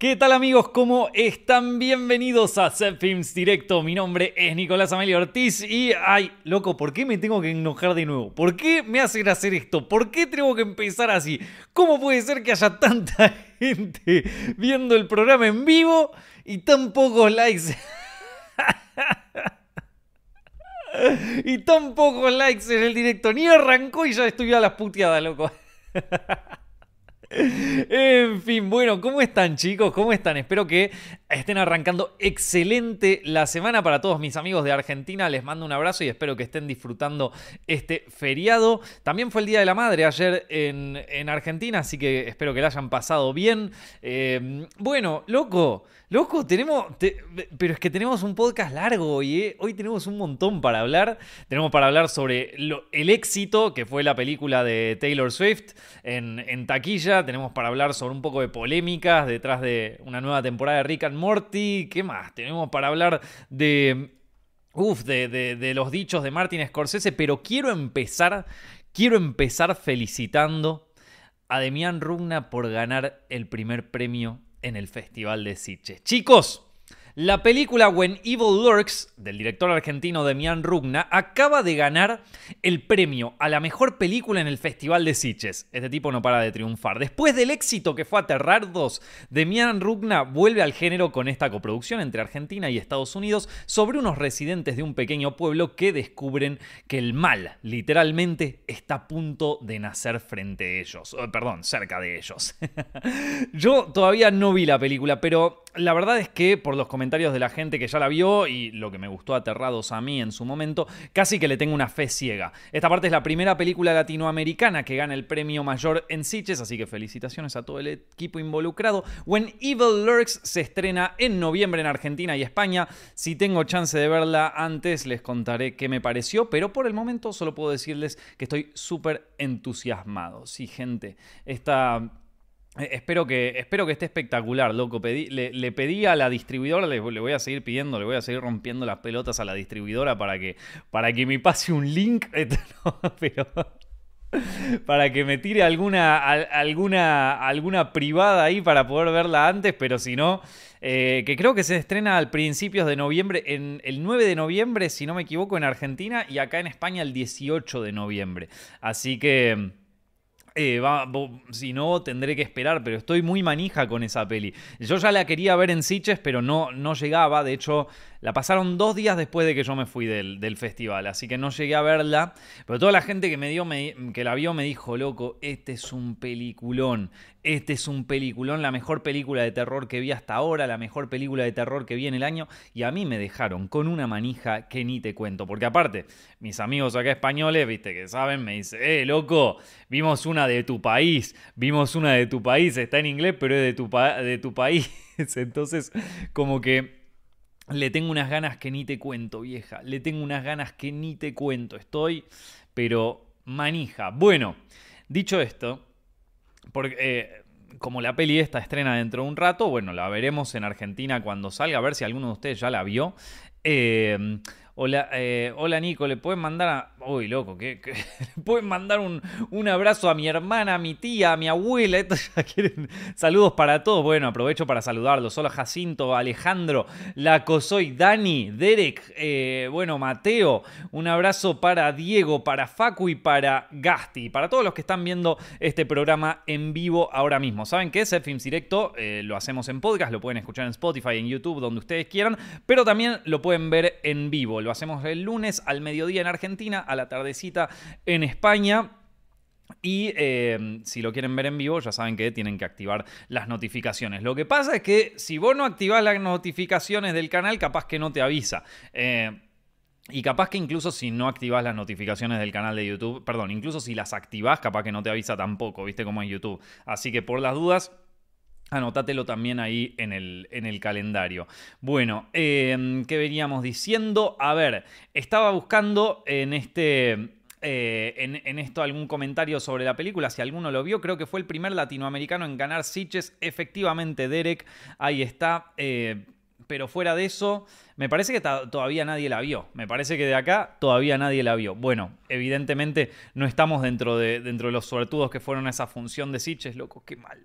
¿Qué tal amigos? ¿Cómo están? Bienvenidos a Set Directo. Mi nombre es Nicolás Amelio Ortiz y... Ay, loco, ¿por qué me tengo que enojar de nuevo? ¿Por qué me hacen hacer esto? ¿Por qué tengo que empezar así? ¿Cómo puede ser que haya tanta gente viendo el programa en vivo y tan pocos likes? y tan pocos likes en el directo. Ni arrancó y ya estoy a las puteadas, loco. En fin, bueno, ¿cómo están chicos? ¿Cómo están? Espero que estén arrancando excelente la semana para todos mis amigos de Argentina. Les mando un abrazo y espero que estén disfrutando este feriado. También fue el Día de la Madre ayer en, Argentina, así que espero que la hayan pasado bien. Eh, bueno, loco. Loco, tenemos. pero es que tenemos un podcast largo hoy, ¿eh? Hoy tenemos un montón para hablar. Tenemos para hablar sobre el éxito que fue la película de Taylor Swift en, taquilla. Tenemos para hablar sobre un poco de polémicas detrás de una nueva temporada de Rick and Morty. ¿Qué más? Tenemos para hablar de. Uf, de, de los dichos de Martin Scorsese. Pero quiero empezar. Quiero empezar felicitando a Demian Rugna por ganar el primer premio en el Festival de Sitges. Chicos, la película When Evil Lurks, del director argentino Demian Rugna, acaba de ganar el premio a la mejor película en el Festival de Sitges. Este tipo no para de triunfar. Después del éxito que fue Aterrar 2, Demian Rugna vuelve al género con esta coproducción entre Argentina y Estados Unidos sobre unos residentes de un pequeño pueblo que descubren que el mal, literalmente, está a punto de nacer frente a ellos. Oh, perdón, cerca de ellos. Yo todavía no vi la película, pero la verdad es que por los comentarios de la gente que ya la vio y lo que me gustó aterrados a mí en su momento, casi que le tengo una fe ciega. Esta parte es la primera película latinoamericana que gana el premio mayor en Sitges, así que felicitaciones a todo el equipo involucrado. When Evil Lurks se estrena en noviembre en Argentina y España. Si tengo chance de verla antes, les contaré qué me pareció, pero por el momento solo puedo decirles que estoy súper entusiasmado. Sí, gente, esta espero que, espero que esté espectacular, loco. le, pedí a la distribuidora, le, voy a seguir pidiendo, le voy a seguir rompiendo las pelotas a la distribuidora para que, para que me pase un link. pero para que me tire alguna, alguna, alguna privada ahí para poder verla antes, pero si no, eh, que creo que se estrena al principios de noviembre, en el 9 de noviembre, si no me equivoco, en Argentina y acá en España el 18 de noviembre. Así que... Eh, si no, tendré que esperar, pero estoy muy manija con esa peli. Yo ya la quería ver en Sitges, pero no, no llegaba. De hecho, la pasaron dos días después de que yo me fui del, festival, así que no llegué a verla. Pero toda la gente que me dio, que la vio, me dijo, loco, este es un peliculón. Este es un peliculón, la mejor película de terror que vi hasta ahora, la mejor película de terror que vi en el año. Y a mí me dejaron con una manija que ni te cuento. Porque aparte, mis amigos acá españoles, viste que saben, me dicen, eh, loco, vimos una de tu país, vimos una de tu país, está en inglés, pero es de tu, de tu país. Entonces, como que le tengo unas ganas que ni te cuento, vieja. Le tengo unas ganas que ni te cuento. Estoy, pero manija. Bueno, dicho esto, porque eh, como la peli esta estrena dentro de un rato, bueno, la veremos en Argentina cuando salga, a ver si alguno de ustedes ya la vio. Eh, Hola, eh, hola Nico, ¿le pueden mandar a... Uy, loco, ¿qué, le pueden mandar un, abrazo a mi hermana, a mi tía, a mi abuela? Saludos para todos. Bueno, aprovecho para saludarlos. Hola Jacinto, Alejandro, Lacosoy, Dani, Derek, eh, bueno, Mateo. Un abrazo para Diego, para Facu y para Gasti. Para todos los que están viendo este programa en vivo ahora mismo. ¿Saben qué? Set Films Directo eh, lo hacemos en podcast, lo pueden escuchar en Spotify, en YouTube, donde ustedes quieran, pero también lo pueden ver en vivo hacemos el lunes al mediodía en Argentina, a la tardecita en España. Y eh, si lo quieren ver en vivo, ya saben que tienen que activar las notificaciones. Lo que pasa es que si vos no activás las notificaciones del canal, capaz que no te avisa. Eh, y capaz que incluso si no activas las notificaciones del canal de YouTube, perdón, incluso si las activás, capaz que no te avisa tampoco, viste cómo es YouTube. Así que por las dudas, Anótatelo también ahí en el, en el calendario. Bueno, em, ¿qué veníamos diciendo? A ver, estaba buscando en este. Eh, en, esto algún comentario sobre la película, si alguno lo vio, creo que fue el primer latinoamericano en ganar Sitches, efectivamente Derek, ahí está, eh, pero fuera de eso, me parece que todavía nadie la vio, me parece que de acá todavía nadie la vio. Bueno, evidentemente no estamos dentro de, dentro de los suertudos que fueron a esa función de Sitches, loco, qué mal,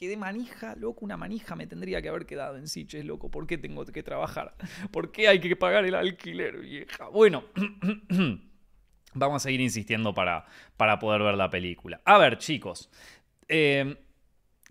quedé manija, loco, una manija me tendría que haber quedado en Siches, loco. ¿Por qué tengo que trabajar? ¿Por qué hay que pagar el alquiler, vieja? Bueno, vamos a seguir insistiendo para, para poder ver la película. A ver, chicos. Eh,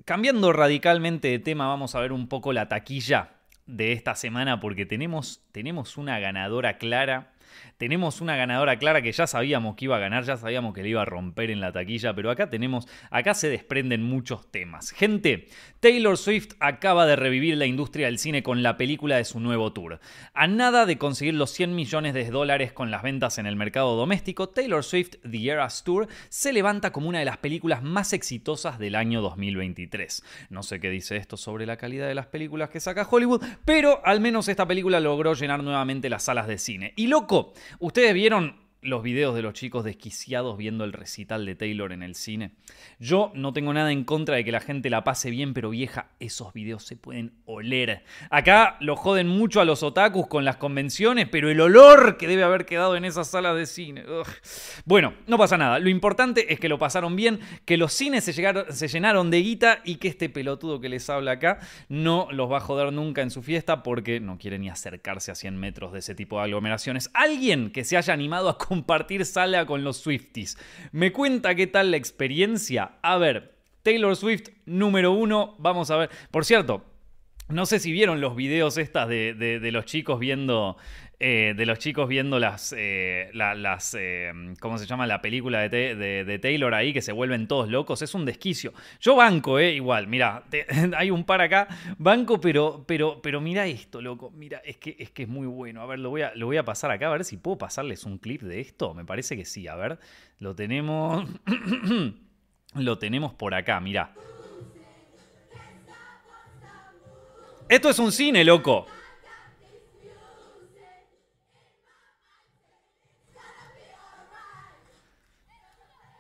cambiando radicalmente de tema, vamos a ver un poco la taquilla de esta semana porque tenemos, tenemos una ganadora clara tenemos una ganadora clara que ya sabíamos que iba a ganar, ya sabíamos que le iba a romper en la taquilla, pero acá tenemos, acá se desprenden muchos temas. Gente, Taylor Swift acaba de revivir la industria del cine con la película de su nuevo tour. A nada de conseguir los 100 millones de dólares con las ventas en el mercado doméstico, Taylor Swift The Eras Tour se levanta como una de las películas más exitosas del año 2023. No sé qué dice esto sobre la calidad de las películas que saca Hollywood, pero al menos esta película logró llenar nuevamente las salas de cine. Y loco, ¿Ustedes vieron los videos de los chicos desquiciados viendo el recital de Taylor en el cine. Yo no tengo nada en contra de que la gente la pase bien, pero vieja, esos videos se pueden oler. Acá lo joden mucho a los otakus con las convenciones, pero el olor que debe haber quedado en esas salas de cine. Bueno, no pasa nada. Lo importante es que lo pasaron bien, que los cines se, se llenaron de guita y que este pelotudo que les habla acá no los va a joder nunca en su fiesta porque no quiere ni acercarse a 100 metros de ese tipo de aglomeraciones. Alguien que se haya animado a compartir sala con los Swifties. Me cuenta qué tal la experiencia. A ver, Taylor Swift número uno, vamos a ver. Por cierto, no sé si vieron los videos estas de, los chicos viendo. Eh, de los chicos viendo las. Eh, las eh, ¿Cómo se llama? La película de, Taylor ahí que se vuelven todos locos. Es un desquicio. Yo banco, ¿eh? Igual, mira, hay un par acá. Banco, pero, pero, pero mira esto, loco. Mira, es que, es que es muy bueno. A ver, lo voy a, lo voy a pasar acá, a ver si puedo pasarles un clip de esto. Me parece que sí. A ver, lo tenemos. lo tenemos por acá, mira. Esto es un cine, loco.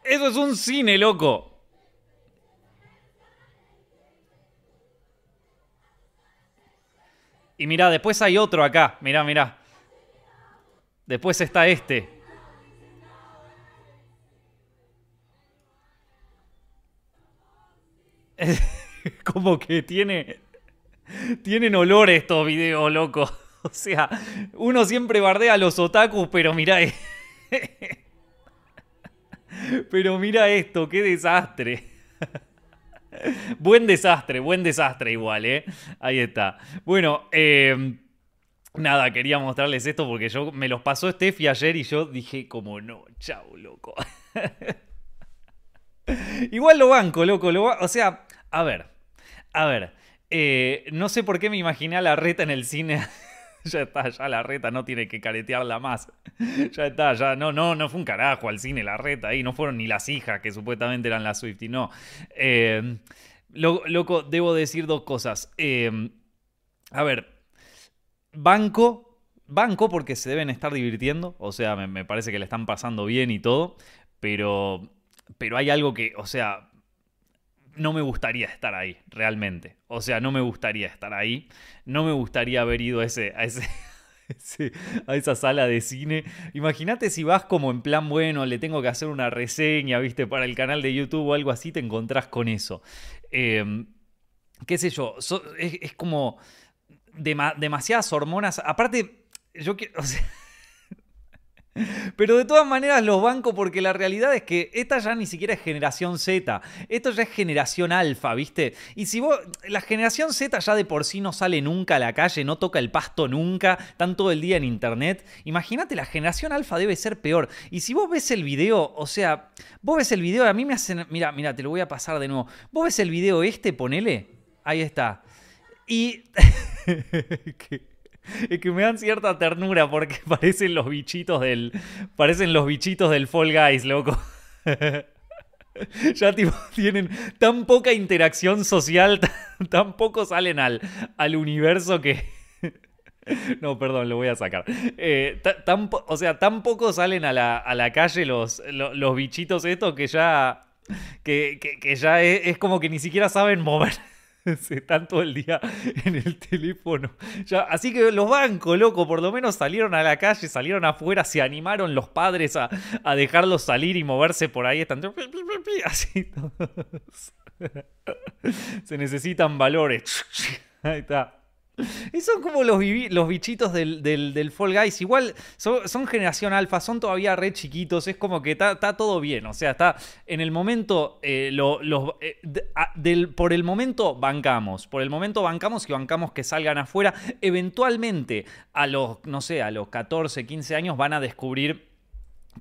Eso es un cine, loco. Y mira, después hay otro acá. Mira, mira. Después está este. Como que tiene tienen olor estos videos, loco. O sea, uno siempre bardea a los otakus, pero mira. Pero mira esto, qué desastre. Buen desastre, buen desastre igual, ¿eh? Ahí está. Bueno, eh, nada, quería mostrarles esto porque yo me los pasó Steffi ayer y yo dije como no, chau, loco. igual lo banco, loco. Lo o sea, a ver, a ver. Eh, no sé por qué me imaginé a la reta en el cine. ya está, ya la reta no tiene que caretearla más. ya está, ya no, no, no fue un carajo al cine la reta ahí, no fueron ni las hijas que supuestamente eran las Swifty, no. Eh, loco, debo decir dos cosas. Eh, a ver, banco, banco porque se deben estar divirtiendo, o sea, me, me parece que le están pasando bien y todo, pero, pero hay algo que, o sea, no me gustaría estar ahí, realmente. O sea, no me gustaría estar ahí. No me gustaría haber ido a ese, a esa sala de cine. Imagínate si vas como en plan, bueno, le tengo que hacer una reseña, viste, para el canal de YouTube o algo así, te encontrás con eso. Em, qué sé yo, es, como demasiadas hormonas. Aparte, yo quiero... Pero de todas maneras los banco porque la realidad es que esta ya ni siquiera es generación Z, esto ya es generación alfa, ¿viste? Y si vos, la generación Z ya de por sí no sale nunca a la calle, no toca el pasto nunca, están todo el día en internet, imagínate, la generación alfa debe ser peor. Y si vos ves el video, o sea, vos ves el video, a mí me hacen, mira, mira, te lo voy a pasar de nuevo, vos ves el video este, ponele, ahí está. Y... Es que me dan cierta ternura porque parecen los bichitos del. Parecen los bichitos del Fall Guys, loco. ya tienen tan poca interacción social, tan, poco salen al, al universo que. No, perdón, lo voy a sacar. Eh, o sea, tan poco salen a la, a la calle los, los, bichitos estos que ya. Que, que, ya es, como que ni siquiera saben mover están todo el día en el teléfono. Ya, así que los bancos, loco, por lo menos salieron a la calle, salieron afuera, se animaron los padres a, dejarlos salir y moverse por ahí. Están así todos. Se necesitan valores. Ahí está. Y son como los, los bichitos del, del, Fall Guys. Igual son, generación alfa, son todavía re chiquitos. Es como que está todo bien. O sea, está en el momento. Eh, eh, por el momento bancamos. Por el momento bancamos y bancamos que salgan afuera. Eventualmente, a los, no sé, a los 14, 15 años van a descubrir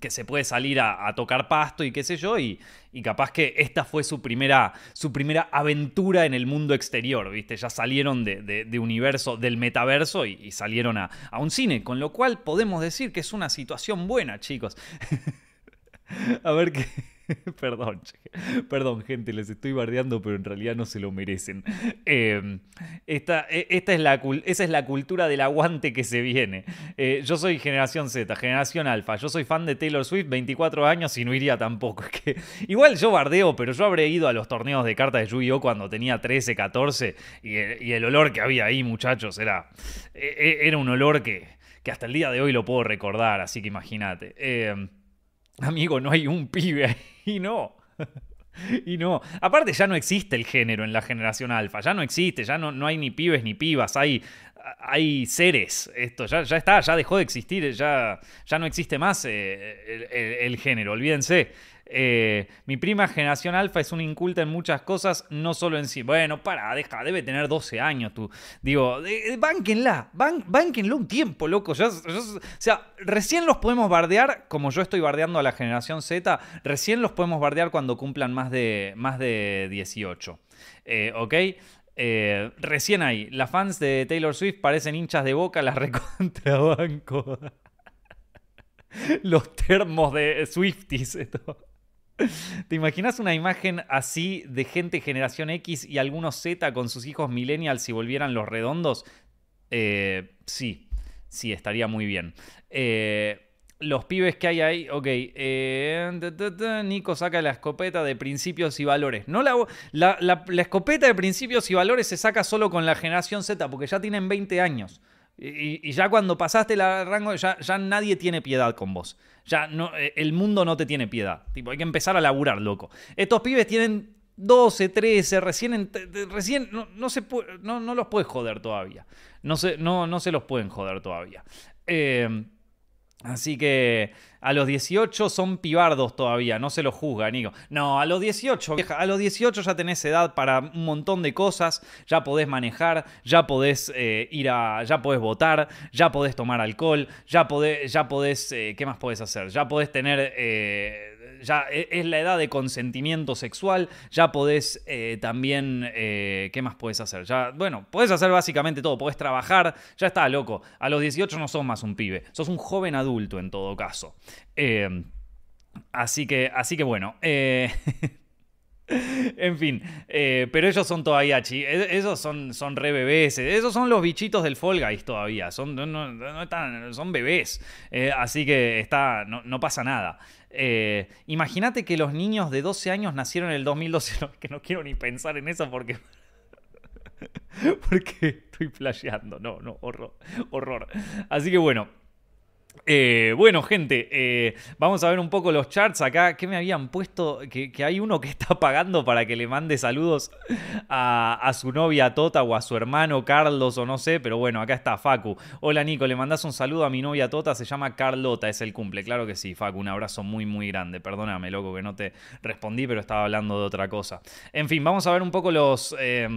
que se puede salir a, tocar pasto y qué sé yo, y, capaz que esta fue su primera, su primera aventura en el mundo exterior, ¿viste? Ya salieron de, universo, del metaverso y, salieron a, a, un cine, con lo cual podemos decir que es una situación buena, chicos. a ver qué... perdón, perdón, gente, les estoy bardeando, pero en realidad no se lo merecen. Em, esta, e, esta es la, esa es la cultura del aguante que se viene. Eh, yo soy generación Z, generación alfa. Yo soy fan de Taylor Swift, 24 años y no iría tampoco. que, igual yo bardeo, pero yo habré ido a los torneos de cartas de Yu-Gi-Oh! cuando tenía 13, 14 y el, olor que había ahí, muchachos, era, e, e, era un olor que, que hasta el día de hoy lo puedo recordar, así que imagínate. Em, amigo, no hay un pibe ahí y no. Y no. Aparte ya no existe el género en la generación alfa. Ya no existe. Ya no, no hay ni pibes ni pibas. Hay, hay seres. Esto ya, ya está. Ya dejó de existir. Ya, ya no existe más eh, el, género. Olvídense. Eh, mi prima generación alfa es una inculta en muchas cosas, no solo en sí. Bueno, para, deja, debe tener 12 años tú. Digo, eh, bánquenla, bánquenlo un tiempo, loco. o sea, recién los podemos bardear, como yo estoy bardeando a la generación Z, recién los podemos bardear cuando cumplan más de, más de 18. Eh, ¿Ok? recién ahí, las fans de Taylor Swift parecen hinchas de boca, las recontrabanco. Los termos de Swifties. Esto. ¿Te imaginas una imagen así de gente generación X y algunos Z con sus hijos millennials si volvieran los redondos? Eh, sí, sí, estaría muy bien. Eh, los pibes que hay ahí, ok. Eh, Nico saca la escopeta de principios y valores. No la, la, escopeta de principios y valores se saca solo con la generación Z, porque ya tienen 20 años. Y, ya cuando pasaste el rango, ya, nadie tiene piedad con vos. Ya no, eh, el mundo no te tiene piedad. Tipo, hay que empezar a laburar, loco. Estos pibes tienen 12, 13, recién, recién no, se no, no, los puedes joder todavía. No se, no, no se los pueden joder todavía. Eh, Así que a los 18 son pibardos todavía, no se los juzga, Nico. No, a los 18, vieja, a los 18 ya tenés edad para un montón de cosas, ya podés manejar, ya podés eh, ir a, ya podés votar, ya podés tomar alcohol, ya podés, ya podés, eh, ¿qué más podés hacer? Ya podés tener eh, ya e, es la edad de consentimiento sexual, ya podés eh, también, eh, ¿qué más podés hacer? Ya, bueno, podés hacer básicamente todo, podés trabajar, ya está, loco. A los 18 no sos más un pibe, sos un joven adulto en todo caso. Eh, así que, así que bueno. En fin, pero ellos son todavía chi esos son, son re bebés, esos son los bichitos del Fall Guys todavía, son, no, están, son bebés, así que está, no pasa nada. Eh, imagínate que los niños de 12 años nacieron en el 2012. que no quiero ni pensar en eso porque. porque estoy flasheando. No, no, horror. Horror. Así que bueno, eh, bueno, gente, eh, vamos a ver un poco los charts acá. ¿Qué me habían puesto? Que, hay uno que está pagando para que le mande saludos a, su novia Tota o a su hermano Carlos o no sé, pero bueno, acá está Facu. Hola Nico, le mandas un saludo a mi novia Tota, se llama Carlota, es el cumple. Claro que sí, Facu, un abrazo muy, muy grande. Perdóname, loco, que no te respondí, pero estaba hablando de otra cosa. En fin, vamos a ver un poco los... Eh,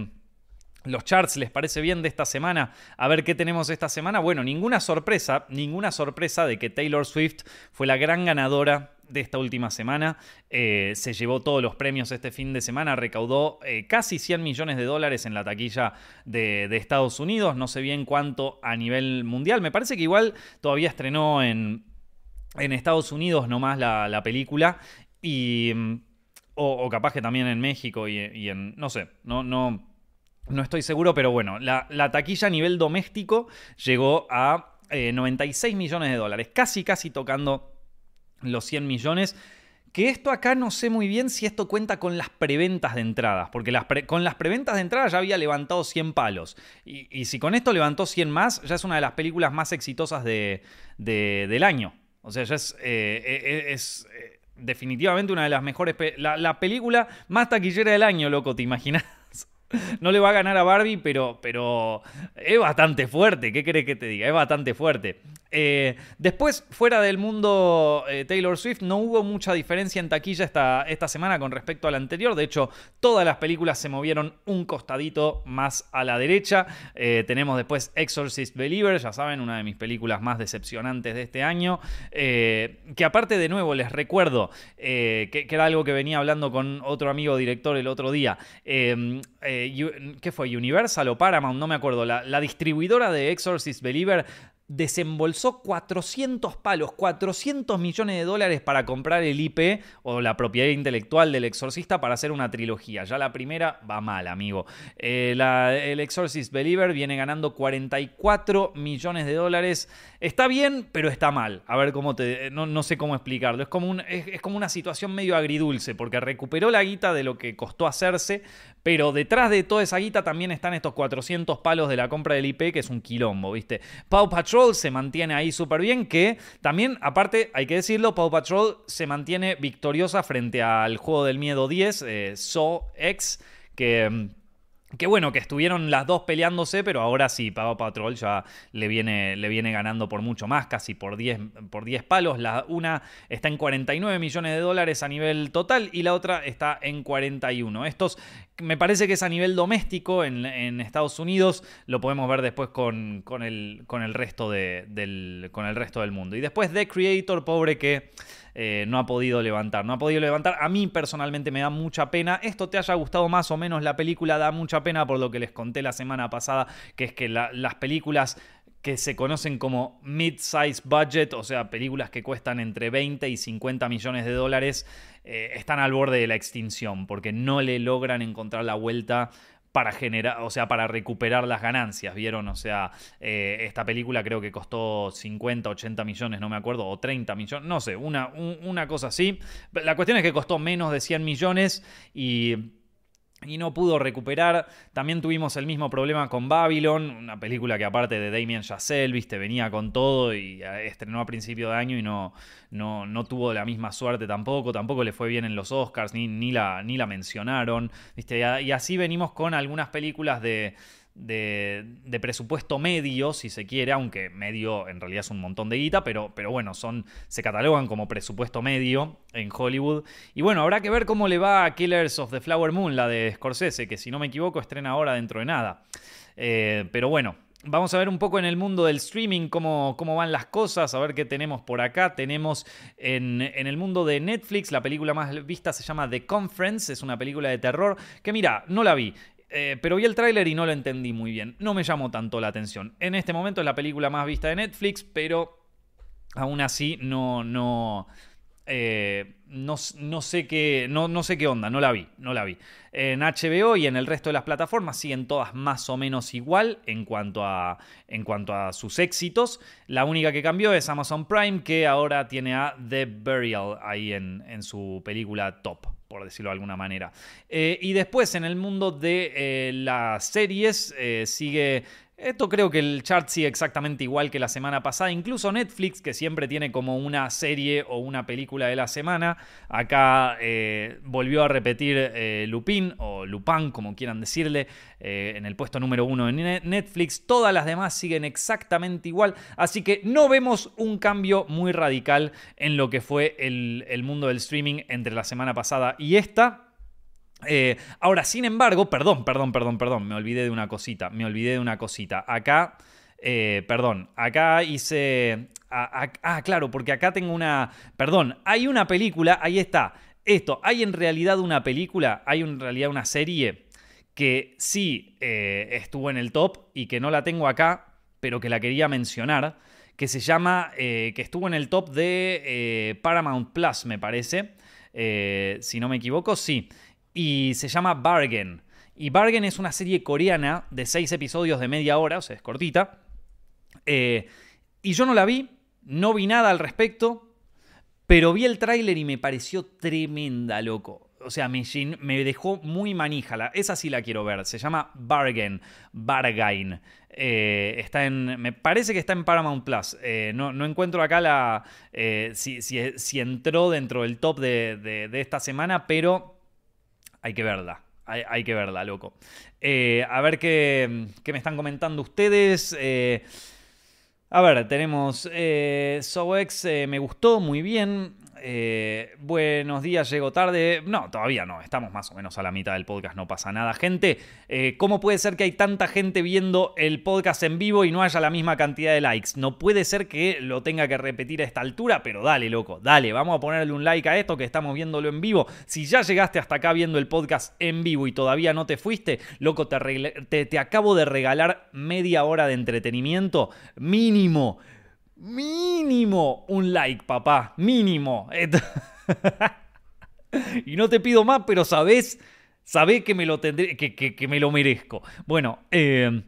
los charts, ¿les parece bien de esta semana? A ver qué tenemos esta semana. Bueno, ninguna sorpresa, ninguna sorpresa de que Taylor Swift fue la gran ganadora de esta última semana. Eh, se llevó todos los premios este fin de semana, recaudó eh, casi 100 millones de dólares en la taquilla de, Estados Unidos. No sé bien cuánto a nivel mundial. Me parece que igual todavía estrenó en, en Estados Unidos nomás la, la película. Y. O, capaz que también en México y, y en. No sé, no. no no estoy seguro, pero bueno, la, taquilla a nivel doméstico llegó a 96 eh, millones de dólares, casi, casi tocando los 100 millones. Que esto acá no sé muy bien si esto cuenta con las preventas de entradas, porque con las preventas de entradas ya había levantado 100 palos. Y, si con esto levantó 100 más, ya es una de las películas más exitosas de, del año. O sea, ya es, eh, eh, definitivamente una de las mejores. La película más taquillera del año, loco, ¿te imaginas? No le va a ganar a Barbie, pero, pero es bastante fuerte. ¿Qué crees que te diga? Es bastante fuerte. Eh, después, fuera del mundo eh, Taylor Swift, no hubo mucha diferencia en taquilla esta, esta semana con respecto a la anterior. De hecho, todas las películas se movieron un costadito más a la derecha. Eh, tenemos después Exorcist Believer, ya saben, una de mis películas más decepcionantes de este año. que aparte, de nuevo, les recuerdo que, era algo que venía hablando con otro amigo director el otro día. ¿Qué fue? ¿Universal o Paramount? No me acuerdo. La, la distribuidora de Exorcist Believer desembolsó 400 palos, 400 millones de dólares para comprar el IP o la propiedad intelectual del exorcista para hacer una trilogía. Ya la primera va mal, amigo. Eh, el Exorcist Believer viene ganando 44 millones de dólares. Está bien, pero está mal. A ver cómo te... No, sé cómo explicarlo. Es como, un, es como una situación medio agridulce porque recuperó la guita de lo que costó hacerse, pero detrás de toda esa guita también están estos 400 palos de la compra del IP, que es un quilombo, ¿viste? Paw Patrol se mantiene ahí súper bien, que también, aparte, hay que decirlo, Paw Patrol se mantiene victoriosa frente al juego del miedo 10, eh, So X, que mm, que bueno, que estuvieron las dos peleándose, pero ahora sí, Paw Patrol ya le viene, le viene ganando por mucho más, casi por 10, por 10 palos. La una está en 49 millones de dólares a nivel total y la otra está en 41. Estos me parece que es a nivel doméstico en, Estados Unidos, lo podemos ver después con, con, el, con, el resto del, con el resto del mundo. Y después The Creator, pobre que... Eh, no ha podido levantar. No ha podido levantar. A mí personalmente me da mucha pena. Esto te haya gustado más o menos la película, da mucha pena por lo que les conté la semana pasada, que es que las películas que se conocen como mid-size budget, o sea, películas que cuestan entre 20 y 50 millones de dólares, eh, están al borde de la extinción, porque no le logran encontrar la vuelta para generar, o sea, para recuperar las ganancias, ¿vieron? O sea, eh, esta película creo que costó 50, 80 millones, no me acuerdo, o 30 millones, no sé, una, una cosa así. La cuestión es que costó menos de 100 millones y y no pudo recuperar. También tuvimos el mismo problema con Babylon, una película que aparte de Damien Chazelle, viste, venía con todo y eh, estrenó a principio de año y no, no, no, tuvo la misma suerte tampoco, tampoco le fue bien en los Oscars, ni, ni, la, ni la mencionaron, viste, y así venimos con algunas películas de de, presupuesto medio, si se quiere, aunque medio en realidad es un montón de guita, pero, pero bueno, son, se catalogan como presupuesto medio en Hollywood. Y bueno, habrá que ver cómo le va a Killers of the Flower Moon, la de Scorsese, que si no me equivoco estrena ahora dentro de nada. Eh, pero bueno, Vamos a ver un poco en el mundo del streaming cómo, cómo, van las cosas, a ver qué tenemos por acá. Tenemos en, en, el mundo de Netflix, la película más vista se llama The Conference, es una película de terror que mira, no la vi. Eh, pero vi el tráiler y no lo entendí muy bien. No me llamó tanto la atención. En este momento es la película más vista de Netflix, pero aún así no, no, eh, no, sé qué, no, no, sé qué onda, no la vi, no la vi. En HBO y en el resto de las plataformas siguen todas más o menos igual en cuanto a, en cuanto a sus éxitos. La única que cambió es Amazon Prime, que ahora tiene a The Burial ahí en, en su película top por decirlo de alguna manera. Eh, y después en el mundo de eh, las series eh, sigue esto creo que el chart sigue exactamente igual que la semana pasada. Incluso Netflix, que siempre tiene como una serie o una película de la semana, acá eh, volvió a repetir eh, Lupin o Lupin, como quieran decirle, eh, en el puesto número uno en Netflix. Todas las demás siguen exactamente igual. Así que no vemos un cambio muy radical en lo que fue el, el mundo del streaming entre la semana pasada y esta. Eh, ahora, sin embargo, perdón, perdón, perdón, perdón, me olvidé de una cosita, me olvidé de una cosita. Acá, eh, perdón, acá hice... ah, claro, porque acá tengo una... Perdón, hay una película, ahí está. Esto, hay en realidad una película, hay en realidad una serie que sí eh, estuvo en el top y que no la tengo acá, pero que la quería mencionar, que se llama, que estuvo en el top de Paramount Plus, me parece. si no me equivoco, sí y se llama Bargain. Y Bargain es una serie coreana de seis episodios de media hora, o sea, es cortita. Eh, y yo no la vi, no vi nada al respecto, pero vi el tráiler y me pareció tremenda, loco. o sea, me, me dejó muy manija. esa sí la quiero ver. Se llama Bargain. Bargain. Eh, está en. Me parece que está en Paramount Plus. Eh, no, encuentro acá la. Eh, si, entró dentro del top de, esta semana, pero hay que verla. Hay, que verla, loco. a ver qué, me están comentando ustedes. a ver, tenemos SoX, me gustó muy bien. Eh, buenos días, llego tarde. No, todavía no, estamos más o menos a la mitad del podcast, no pasa nada. Gente, eh, ¿cómo puede ser que hay tanta gente viendo el podcast en vivo y no haya la misma cantidad de likes? No puede ser que lo tenga que repetir a esta altura, pero dale, loco, dale, vamos a ponerle un like a esto que estamos viéndolo en vivo. Si ya llegaste hasta acá viendo el podcast en vivo y todavía no te fuiste, loco, te, te acabo de regalar media hora de entretenimiento mínimo mínimo un like, papá. Mínimo. y no te pido más, pero sabes, sabés que me lo tendré, que, que, me lo merezco. Bueno, eh,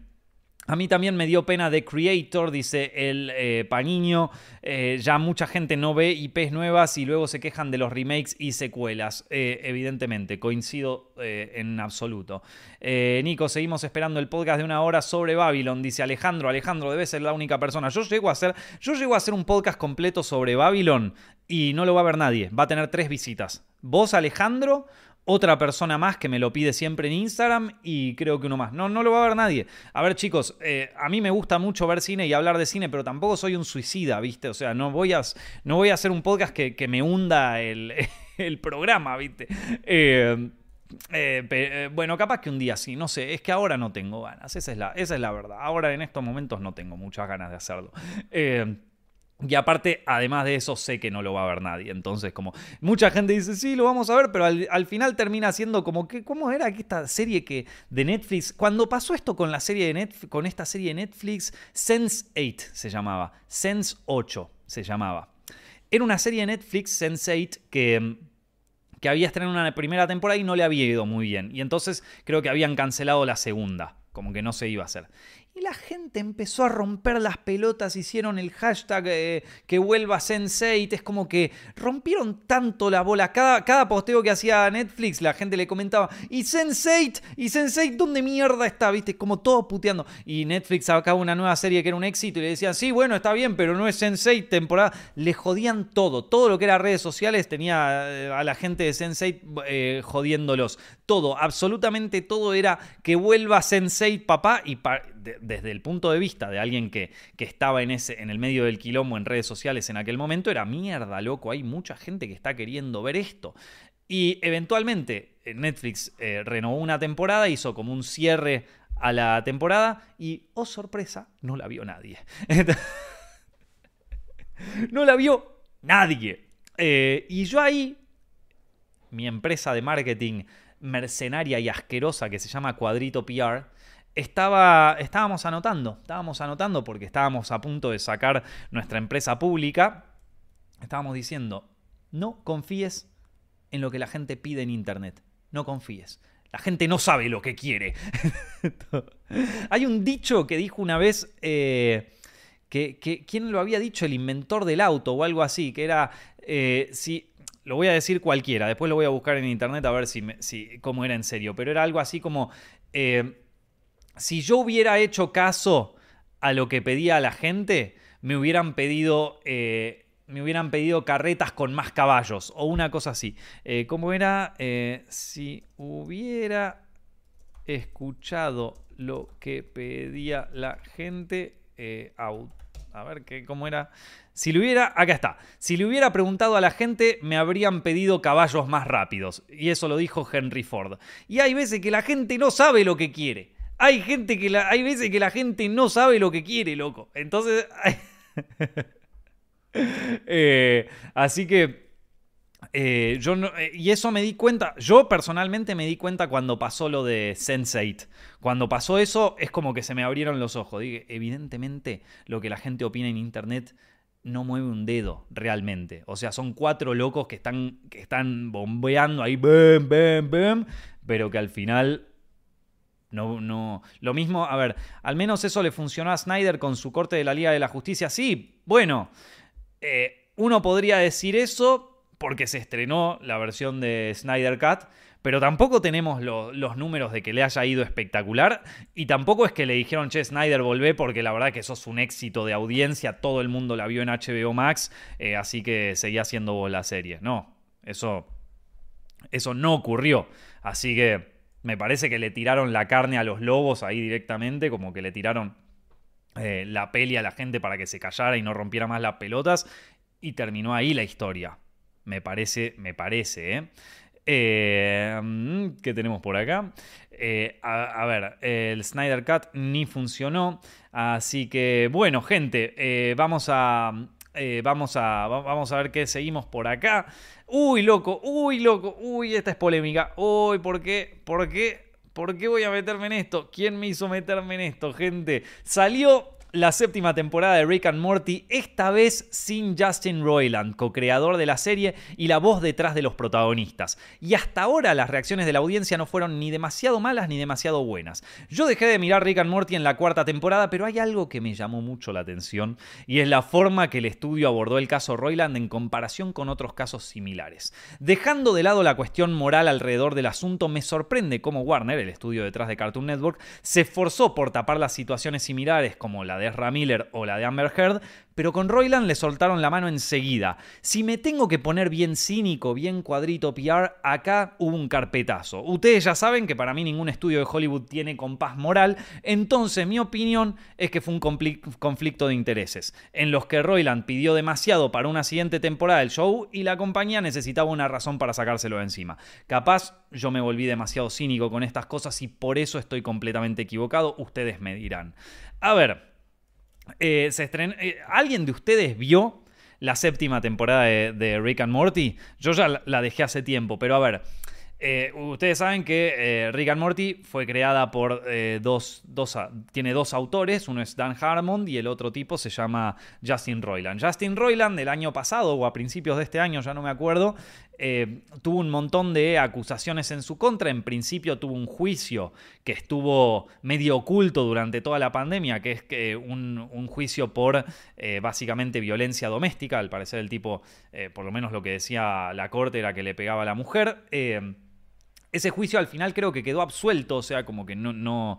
a mí también me dio pena de Creator, dice el eh, Pañiño. Eh, ya mucha gente no ve IPs nuevas y luego se quejan de los remakes y secuelas. Eh, evidentemente, coincido en absoluto. Nico, seguimos esperando el podcast de una hora sobre Babylon, dice Alejandro. Alejandro, debe ser la única persona. Yo llego a hacer, yo llego a hacer un podcast completo sobre Babylon y no lo va a ver nadie. Va a tener tres visitas. Vos, Alejandro, otra persona más que me lo pide siempre en Instagram y creo que uno más. No, no lo va a ver nadie. A ver, chicos, eh, a mí me gusta mucho ver cine y hablar de cine, pero tampoco soy un suicida, ¿viste? O sea, no voy a, no voy a hacer un podcast que, me hunda el, programa, ¿viste? Eh, eh, bueno, capaz que un día sí, no sé, es que ahora no tengo ganas, esa es la, esa es la verdad. Ahora en estos momentos no tengo muchas ganas de hacerlo. Y aparte, además de eso, sé que no lo va a ver nadie. Entonces, como mucha gente dice, sí, lo vamos a ver, pero al, final termina siendo como que, ¿cómo era esta serie que de Netflix? Cuando pasó esto con la serie de Netflix, con esta serie de Netflix, Sense 8 se llamaba. Sense 8 se llamaba. Era una serie de Netflix, Sense 8, que que había estrenado una primera temporada y no le había ido muy bien. Y entonces creo que habían cancelado la segunda, como que no se iba a hacer. Y la gente empezó a romper las pelotas, hicieron el hashtag eh, que vuelva Sense8. Es como que rompieron tanto la bola. Cada, cada posteo que hacía Netflix, la gente le comentaba, ¿y Sense8? ¿Y Sense8 dónde mierda está? ¿Viste? Como todos puteando. Y Netflix sacaba una nueva serie que era un éxito y le decían, sí, bueno, está bien, pero no es Sense8 temporada. Le jodían todo. Todo lo que era redes sociales tenía eh, a la gente de Sense8 eh, jodiéndolos. Todo, absolutamente todo era que vuelva Sense8, papá. Y desde el punto de vista de alguien que, que, estaba en, ese, en el medio del quilombo en redes sociales en aquel momento, era mierda, loco, hay mucha gente que está queriendo ver esto. Y eventualmente eh, Netflix eh, renovó una temporada, hizo como un cierre a la temporada y, oh sorpresa, no la vio nadie. no la vio nadie. Eh, y yo ahí, mi empresa de marketing mercenaria y asquerosa que se llama Cuadrito PR, estaba, estábamos anotando, estábamos anotando porque estábamos a punto de sacar nuestra empresa pública. Estábamos diciendo, no confíes en lo que la gente pide en Internet. No confíes. La gente no sabe lo que quiere. Hay un dicho que dijo una vez, eh, que, ¿quién lo había dicho? El inventor del auto o algo así, que era, eh, si, lo voy a decir cualquiera, después lo voy a buscar en internet a ver si, si cómo era en serio, pero era algo así como, eh, si yo hubiera hecho caso a lo que pedía la gente, me hubieran pedido, eh, me hubieran pedido carretas con más caballos o una cosa así. Eh, ¿Cómo era? Eh, si hubiera escuchado lo que pedía la gente, a ver ¿qué, cómo era. Si le hubiera, acá está. Si le hubiera preguntado a la gente, me habrían pedido caballos más rápidos. Y eso lo dijo Henry Ford. Y hay veces que la gente no sabe lo que quiere. Hay gente que la, hay veces que la gente no sabe lo que quiere, loco. Entonces, eh, así que eh, yo no, eh, y eso me di cuenta, yo personalmente me di cuenta cuando pasó lo de Sense8. Cuando pasó eso es como que se me abrieron los ojos. Dije, evidentemente lo que la gente opina en internet no mueve un dedo realmente. O sea, son cuatro locos que están, que están bombeando ahí, bam, bam, bam, pero que al final no, no. Lo mismo, a ver, al menos eso le funcionó a Snyder con su corte de la Liga de la Justicia. Sí, bueno, eh, uno podría decir eso, porque se estrenó la versión de Snyder Cut, pero tampoco tenemos los números de que le haya ido espectacular y tampoco es que le dijeron, che, Snyder, volvé porque la verdad que eso es un éxito de audiencia, todo el mundo la vio en HBO Max, eh, así que seguía haciendo vos la serie. No, eso, eso no ocurrió. Así que me parece que le tiraron la carne a los lobos ahí directamente, como que le tiraron eh, la peli a la gente para que se callara y no rompiera más las pelotas. Y terminó ahí la historia. Me parece, me parece, ¿eh? Eh, mm, ¿Qué tenemos por acá? Eh, a, ver, el Snyder Cut ni funcionó. Así que, bueno, gente, vamos a. vamos, a, vamos a ver qué seguimos por acá. Uy, loco, uy, loco, uy, esta es polémica. Uy, ¿por qué? ¿Por qué? ¿Por qué voy a meterme en esto? ¿Quién me hizo meterme en esto, gente? Salió la séptima temporada de Rick and Morty, esta vez sin Justin Roiland, co-creador de la serie y la voz detrás de los protagonistas. Y hasta ahora las reacciones de la audiencia no fueron ni demasiado malas ni demasiado buenas. Yo dejé de mirar Rick and Morty en la cuarta temporada, pero hay algo que me llamó mucho la atención y es la forma que el estudio abordó el caso Roiland en comparación con otros casos similares. Dejando de lado la cuestión moral alrededor del asunto, me sorprende cómo Warner, el estudio detrás de Cartoon Network, se esforzó por tapar las situaciones similares como la de de Miller o la de Amber Heard, pero con Royland le soltaron la mano enseguida. Si me tengo que poner bien cínico, bien cuadrito PR, acá hubo un carpetazo. Ustedes ya saben que para mí ningún estudio de Hollywood tiene compás moral, entonces mi opinión es que fue un conflicto de intereses, en los que Royland pidió demasiado para una siguiente temporada del show y la compañía necesitaba una razón para sacárselo de encima. Capaz yo me volví demasiado cínico con estas cosas y por eso estoy completamente equivocado, ustedes me dirán. A ver, eh, se eh, ¿Alguien de ustedes vio la séptima temporada de, Rick and Morty? Yo ya la, dejé hace tiempo, pero a ver. Eh, ustedes saben que Rick and Morty fue creada por dos, dos, tiene dos autores, uno es Dan Harmon y el otro tipo se llama Justin Roiland. Justin Roiland del año pasado o a principios de este año, ya no me acuerdo, eh, tuvo un montón de acusaciones en su contra. En principio tuvo un juicio que estuvo medio oculto durante toda la pandemia, que es que un, juicio por eh, básicamente violencia doméstica. Al parecer el tipo, eh, por lo menos lo que decía la corte era que le pegaba a la mujer. Ese juicio al final creo que quedó absuelto, o sea, como que no, no,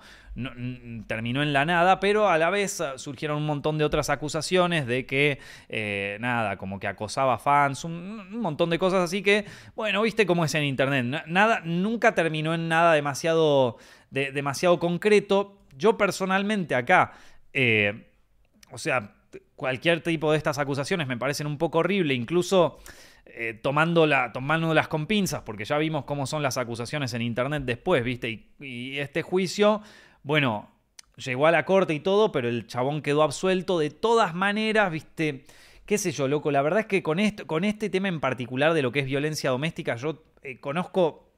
terminó en la nada, pero a la vez ah, surgieron un montón de otras acusaciones de que, eh, nada, como que acosaba fans, un, montón de cosas así que, bueno, viste cómo es en Internet, nada, nunca terminó en nada demasiado, demasiado concreto. Yo personalmente acá, eh, o sea, cualquier tipo de estas acusaciones me parecen un poco horribles, incluso... Eh, tomando tomándolas con pinzas, porque ya vimos cómo son las acusaciones en Internet después, ¿viste? Y, este juicio, bueno, llegó a la corte y todo, pero el chabón quedó absuelto de todas maneras, ¿viste? qué sé yo, loco, la verdad es que con, esto, con este tema en particular de lo que es violencia doméstica, yo eh, conozco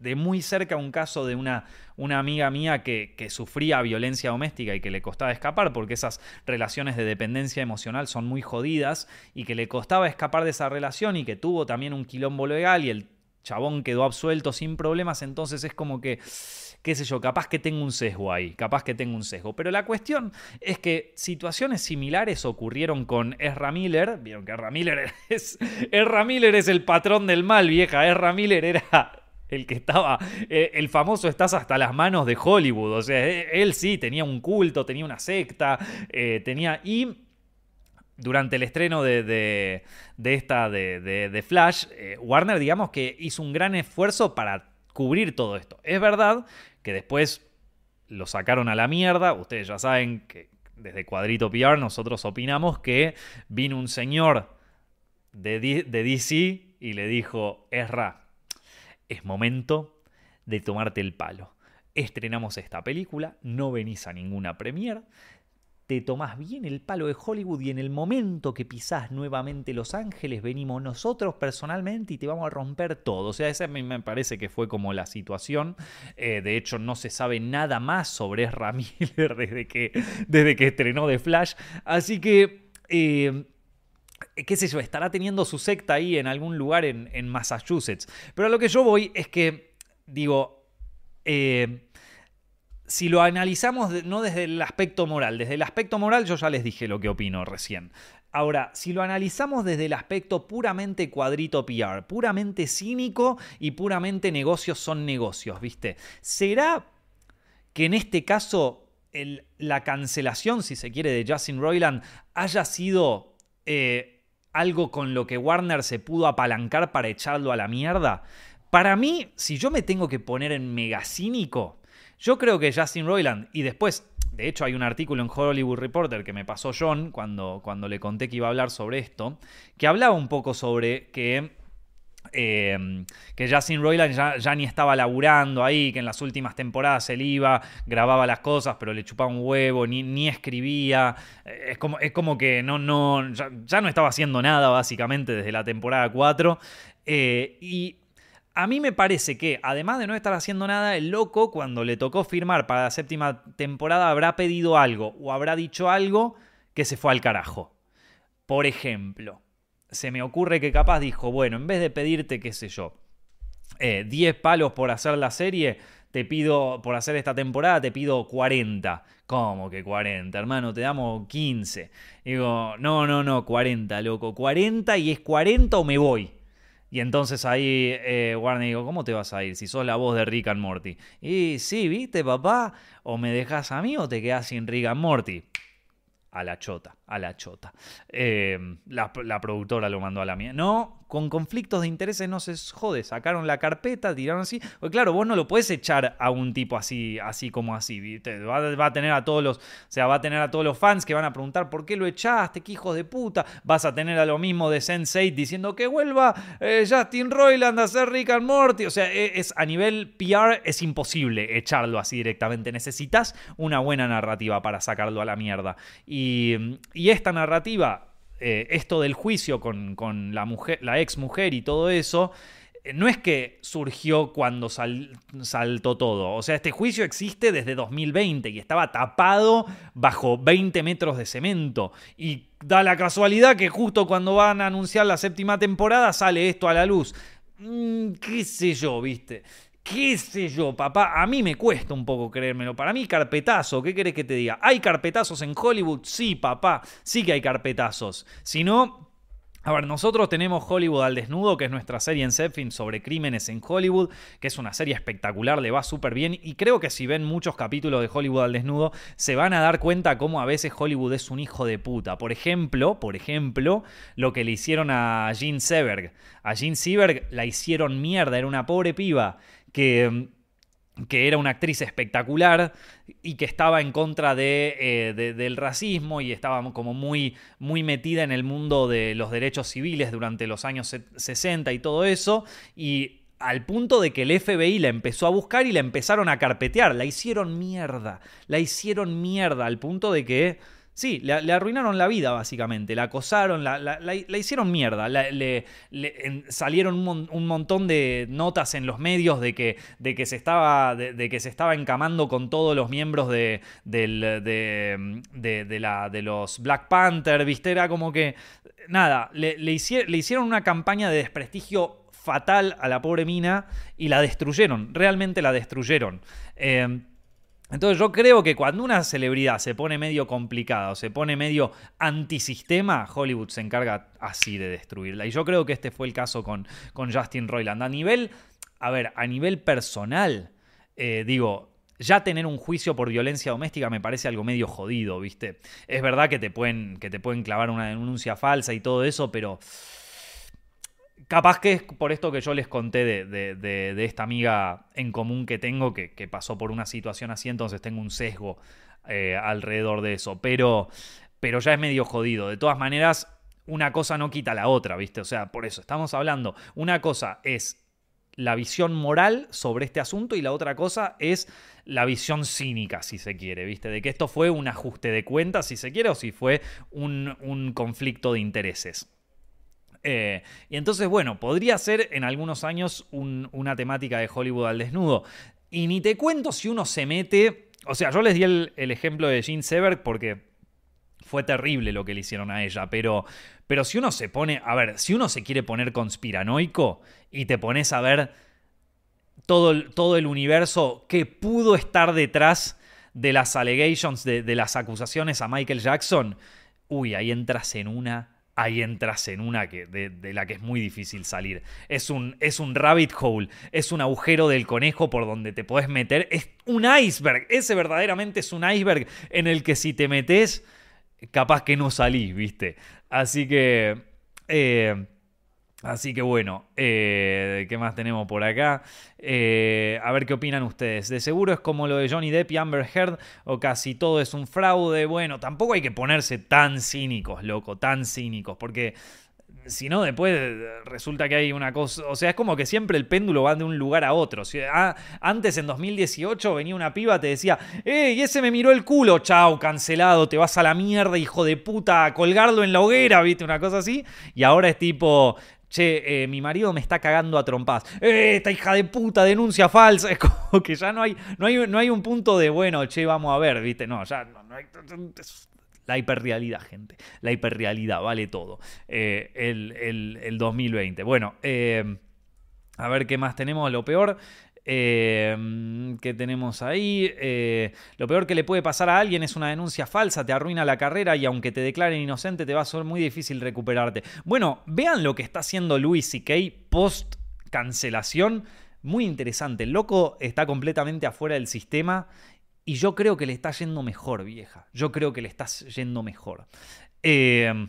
muy cerca un caso de una, una amiga mía que, que, sufría violencia doméstica y que le costaba escapar porque esas relaciones de dependencia emocional son muy jodidas y que le costaba escapar de esa relación y que tuvo también un quilombo legal y el chabón quedó absuelto sin problemas, entonces es como que, qué sé yo, capaz que tengo un sesgo ahí, capaz que tengo un sesgo. Pero la cuestión es que situaciones similares ocurrieron con Ezra Miller, vieron que Ezra Miller es, Ezra Miller es el patrón del mal, vieja, Ezra Miller era el que estaba, eh, el famoso estás hasta las manos de Hollywood, o sea, e, él sí tenía un culto, tenía una secta, eh, tenía... Y durante el estreno de, de, esta, de, de Flash, eh, Warner digamos que hizo un gran esfuerzo para cubrir todo esto. Es verdad que después lo sacaron a la mierda, ustedes ya saben que desde Cuadrito PR nosotros opinamos que vino un señor de, de DC y le dijo, Ezra, es momento de tomarte el palo. Estrenamos esta película, no venís a ninguna premiere, te tomás bien el palo de Hollywood y en el momento que pisás nuevamente Los Ángeles venimos nosotros personalmente y te vamos a romper todo. O sea, esa me parece que fue como la situación. Eh, de hecho, no se sabe nada más sobre Ezra Miller desde que, desde que estrenó The Flash. Así que... Eh, qué sé yo, estará teniendo su secta ahí en algún lugar en, Massachusetts. Pero a lo que yo voy es que, digo, eh, si lo analizamos no desde el aspecto moral, desde el aspecto moral yo ya les dije lo que opino recién. Ahora, si lo analizamos desde el aspecto puramente cuadrito PR, puramente cínico y puramente negocios son negocios, ¿viste? ¿Será que en este caso la cancelación, si se quiere, de Justin Roiland haya sido eh, algo con lo que Warner se pudo apalancar para echarlo a la mierda? Para mí, si yo me tengo que poner en mega cínico, yo creo que Justin Roiland, y después de hecho, hay un artículo en Hollywood Reporter que me pasó John cuando, cuando le conté que iba a hablar sobre esto, que hablaba un poco sobre que eh, que Justin Roiland ya, ni estaba laburando ahí, que en las últimas temporadas él iba, grababa las cosas, pero le chupaba un huevo, ni, ni escribía. Eh, es como, es como que no, no, ya, no estaba haciendo nada, básicamente, desde la temporada 4. Eh, y a mí me parece que, además de no estar haciendo nada, el loco, cuando le tocó firmar para la séptima temporada, habrá pedido algo o habrá dicho algo que se fue al carajo. Por ejemplo, se me ocurre que capaz dijo, bueno, en vez de pedirte, qué sé yo, 10 eh, palos por hacer la serie, te pido, por hacer esta temporada, te pido 40. ¿Cómo que 40, hermano? Te damos 15. Digo, no, no, no, 40, loco. 40 y es 40 o me voy. Y entonces ahí eh, Warner dijo, ¿cómo te vas a ir si sos la voz de Rick and Morty? Y sí, ¿viste, papá? O me dejas a mí o te quedas sin Rick and Morty. A la chota, a la chota. Eh, la, la, productora lo mandó a la mía. No, con conflictos de intereses no se jode. Sacaron la carpeta, tiraron así. Porque claro, vos no lo puedes echar a un tipo así, así como así. Va, a tener a todos los. O sea, va a tener a todos los fans que van a preguntar por qué lo echaste, qué hijos de puta. Vas a tener a lo mismo de Sense8 diciendo que vuelva eh, Justin Roiland a hacer Rick and Morty. O sea, e, es, a nivel PR es imposible echarlo así directamente. Necesitas una buena narrativa para sacarlo a la mierda. Y esta narrativa eh, esto del juicio con, la, mujer, la ex mujer y todo eso, eh, no es que surgió cuando saltó todo. O sea, este juicio existe desde 2020 y estaba tapado bajo 20 metros de cemento. Y da la casualidad que justo cuando van a anunciar la séptima temporada sale esto a la luz. Mm, ¿Qué sé yo, viste? Qué sé yo, papá, a mí me cuesta un poco creérmelo. Para mí, carpetazo, ¿qué querés que te diga? ¿Hay carpetazos en Hollywood? Sí, papá, sí que hay carpetazos. Si no, a ver, nosotros tenemos Hollywood al desnudo, que es nuestra serie en Zepfin sobre crímenes en Hollywood, que es una serie espectacular, le va súper bien y creo que si ven muchos capítulos de Hollywood al desnudo, se van a dar cuenta cómo a veces Hollywood es un hijo de puta. Por ejemplo, por ejemplo, lo que le hicieron a Jean Seberg. A Jean Seberg la hicieron mierda, era una pobre piba que, que era una actriz espectacular y que estaba en contra eh, de, del racismo y estaba como muy, muy metida en el mundo de los derechos civiles durante los años 60 y todo eso. Y al punto de que el FBI la empezó a buscar y la empezaron a carpetear. La hicieron mierda. La hicieron mierda al punto de que Sí, le, arruinaron la vida, básicamente. La acosaron, la, hicieron mierda. le, salieron un, montón de notas en los medios de que, se, estaba, de, que se estaba encamando con todos los miembros de, los Black Panther, ¿viste? Era como que. Nada, le, hicieron una campaña de desprestigio fatal a la pobre mina y la destruyeron. Realmente la destruyeron. Eh, entonces yo creo que cuando una celebridad se pone medio complicada o se pone medio antisistema, Hollywood se encarga así de destruirla. Y yo creo que este fue el caso con, con Justin Roiland. A nivel, a ver, a nivel personal, eh, digo, ya tener un juicio por violencia doméstica me parece algo medio jodido, ¿viste? Es verdad que te pueden, que te pueden clavar una denuncia falsa y todo eso, pero Capaz que es por esto que yo les conté de, esta amiga en común que tengo, que, pasó por una situación así, entonces tengo un sesgo eh, alrededor de eso. Pero, pero ya es medio jodido. De todas maneras, una cosa no quita la otra, ¿viste? O sea, por eso estamos hablando. Una cosa es la visión moral sobre este asunto y la otra cosa es la visión cínica, si se quiere, ¿viste? De que esto fue un ajuste de cuentas, si se quiere, o si fue un, un conflicto de intereses. Eh, y entonces, bueno, podría ser en algunos años una temática de Hollywood al desnudo. Y ni te cuento si uno se mete. O sea, yo les di el, ejemplo de Jean Seberg porque fue terrible lo que le hicieron a ella. Pero, pero si uno se pone. A ver, si uno se quiere poner conspiranoico y te pones a ver todo, todo el universo que pudo estar detrás de las allegations, de, de las acusaciones a Michael Jackson, uy, ahí entras en una ahí entras en una que, de, la que es muy difícil salir. Es un, es un rabbit hole, es un agujero del conejo por donde te podés meter. Es un iceberg, ese verdaderamente es un iceberg en el que si te metes, capaz que no salís, ¿viste? Así que... Eh, Así que bueno, eh, ¿qué más tenemos por acá? Eh, a ver qué opinan ustedes. De seguro es como lo de Johnny Depp y Amber Heard, o casi todo es un fraude. Bueno, tampoco hay que ponerse tan cínicos, loco, tan cínicos, porque si no, después resulta que hay una cosa. O sea, es como que siempre el péndulo va de un lugar a otro. Ah, antes, en 2018, venía una piba, te decía, ¡Ey, ese me miró el culo! Chau, cancelado, te vas a la mierda, hijo de puta, a colgarlo en la hoguera, ¿viste? Una cosa así. Y ahora es tipo, Che, eh, mi marido me está cagando a trompas. ¡Eh, esta hija de puta, denuncia falsa! Es como que ya no hay, no hay, no hay un punto de, bueno, che, vamos a ver, ¿viste? No, ya no, hay... La hiperrealidad, gente. La hiperrealidad, vale todo. Eh, el, el, 2020. Bueno, eh, a ver qué más tenemos. Lo peor. Eh, ¿Qué tenemos ahí? Eh, lo peor que le puede pasar a alguien es una denuncia falsa, te arruina la carrera y aunque te declaren inocente te va a ser muy difícil recuperarte. Bueno, vean lo que está haciendo Luis C.K. post cancelación. Muy interesante. El loco está completamente afuera del sistema y yo creo que le está yendo mejor, vieja. Yo creo que le está yendo mejor. Eh,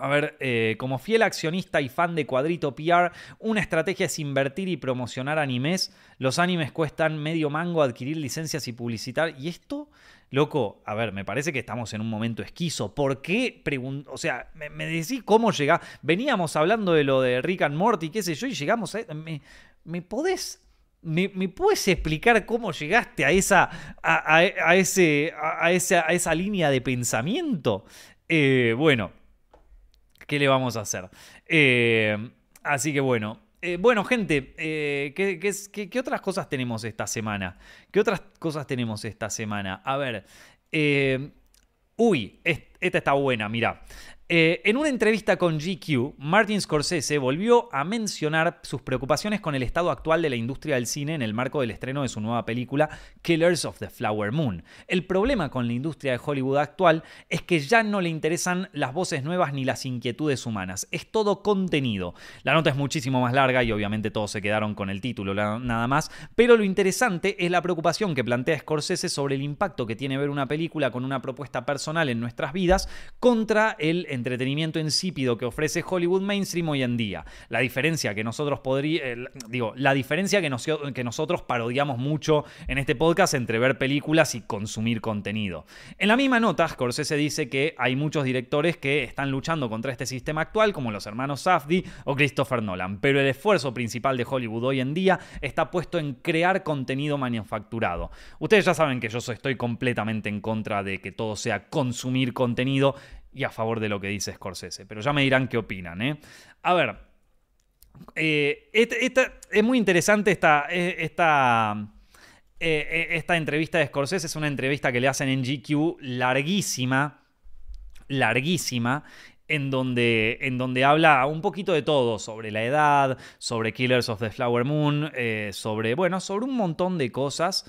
a ver, eh, como fiel accionista y fan de Cuadrito PR, una estrategia es invertir y promocionar animes. Los animes cuestan medio mango adquirir licencias y publicitar. ¿Y esto? Loco, a ver, me parece que estamos en un momento esquizo. ¿Por qué? O sea, me, decís cómo llega. Veníamos hablando de lo de Rick and Morty, qué sé yo, y llegamos a... ¿Me, me podés ¿Me, puedes explicar cómo llegaste a esa, a, ese, a, esa, a esa línea de pensamiento? Eh, bueno, ¿qué le vamos a hacer? Eh, así que bueno. Eh, bueno, gente, eh, ¿qué, otras cosas tenemos esta semana? ¿Qué otras cosas tenemos esta semana? A ver. uy, esta está buena, mira. Eh, en una entrevista con GQ, Martin Scorsese volvió a mencionar sus preocupaciones con el estado actual de la industria del cine en el marco del estreno de su nueva película Killers of the Flower Moon. El problema con la industria de Hollywood actual es que ya no le interesan las voces nuevas ni las inquietudes humanas, es todo contenido. La nota es muchísimo más larga y obviamente todos se quedaron con el título nada más, pero lo interesante es la preocupación que plantea Scorsese sobre el impacto que tiene ver una película con una propuesta personal en nuestras vidas contra el entretenimiento insípido que ofrece Hollywood mainstream hoy en día. La diferencia que nosotros podríamos, digo, la diferencia que, que nosotros parodiamos mucho en este podcast entre ver películas y consumir contenido. En la misma nota, Scorsese dice que hay muchos directores que están luchando contra este sistema actual, como los hermanos Safdie o Christopher Nolan, pero el esfuerzo principal de Hollywood hoy en día está puesto en crear contenido manufacturado. Ustedes ya saben que yo estoy completamente en contra de que todo sea consumir contenido y a favor de lo que dice Scorsese. Pero ya me dirán qué opinan. ¿eh? A ver, eh, es muy interesante esta, eh, esta, eh, esta entrevista de Scorsese. Es una entrevista que le hacen en GQ larguísima, larguísima. En donde, en donde habla un poquito de todo, sobre la edad, sobre Killers of the Flower Moon, sobre, bueno, sobre un montón de cosas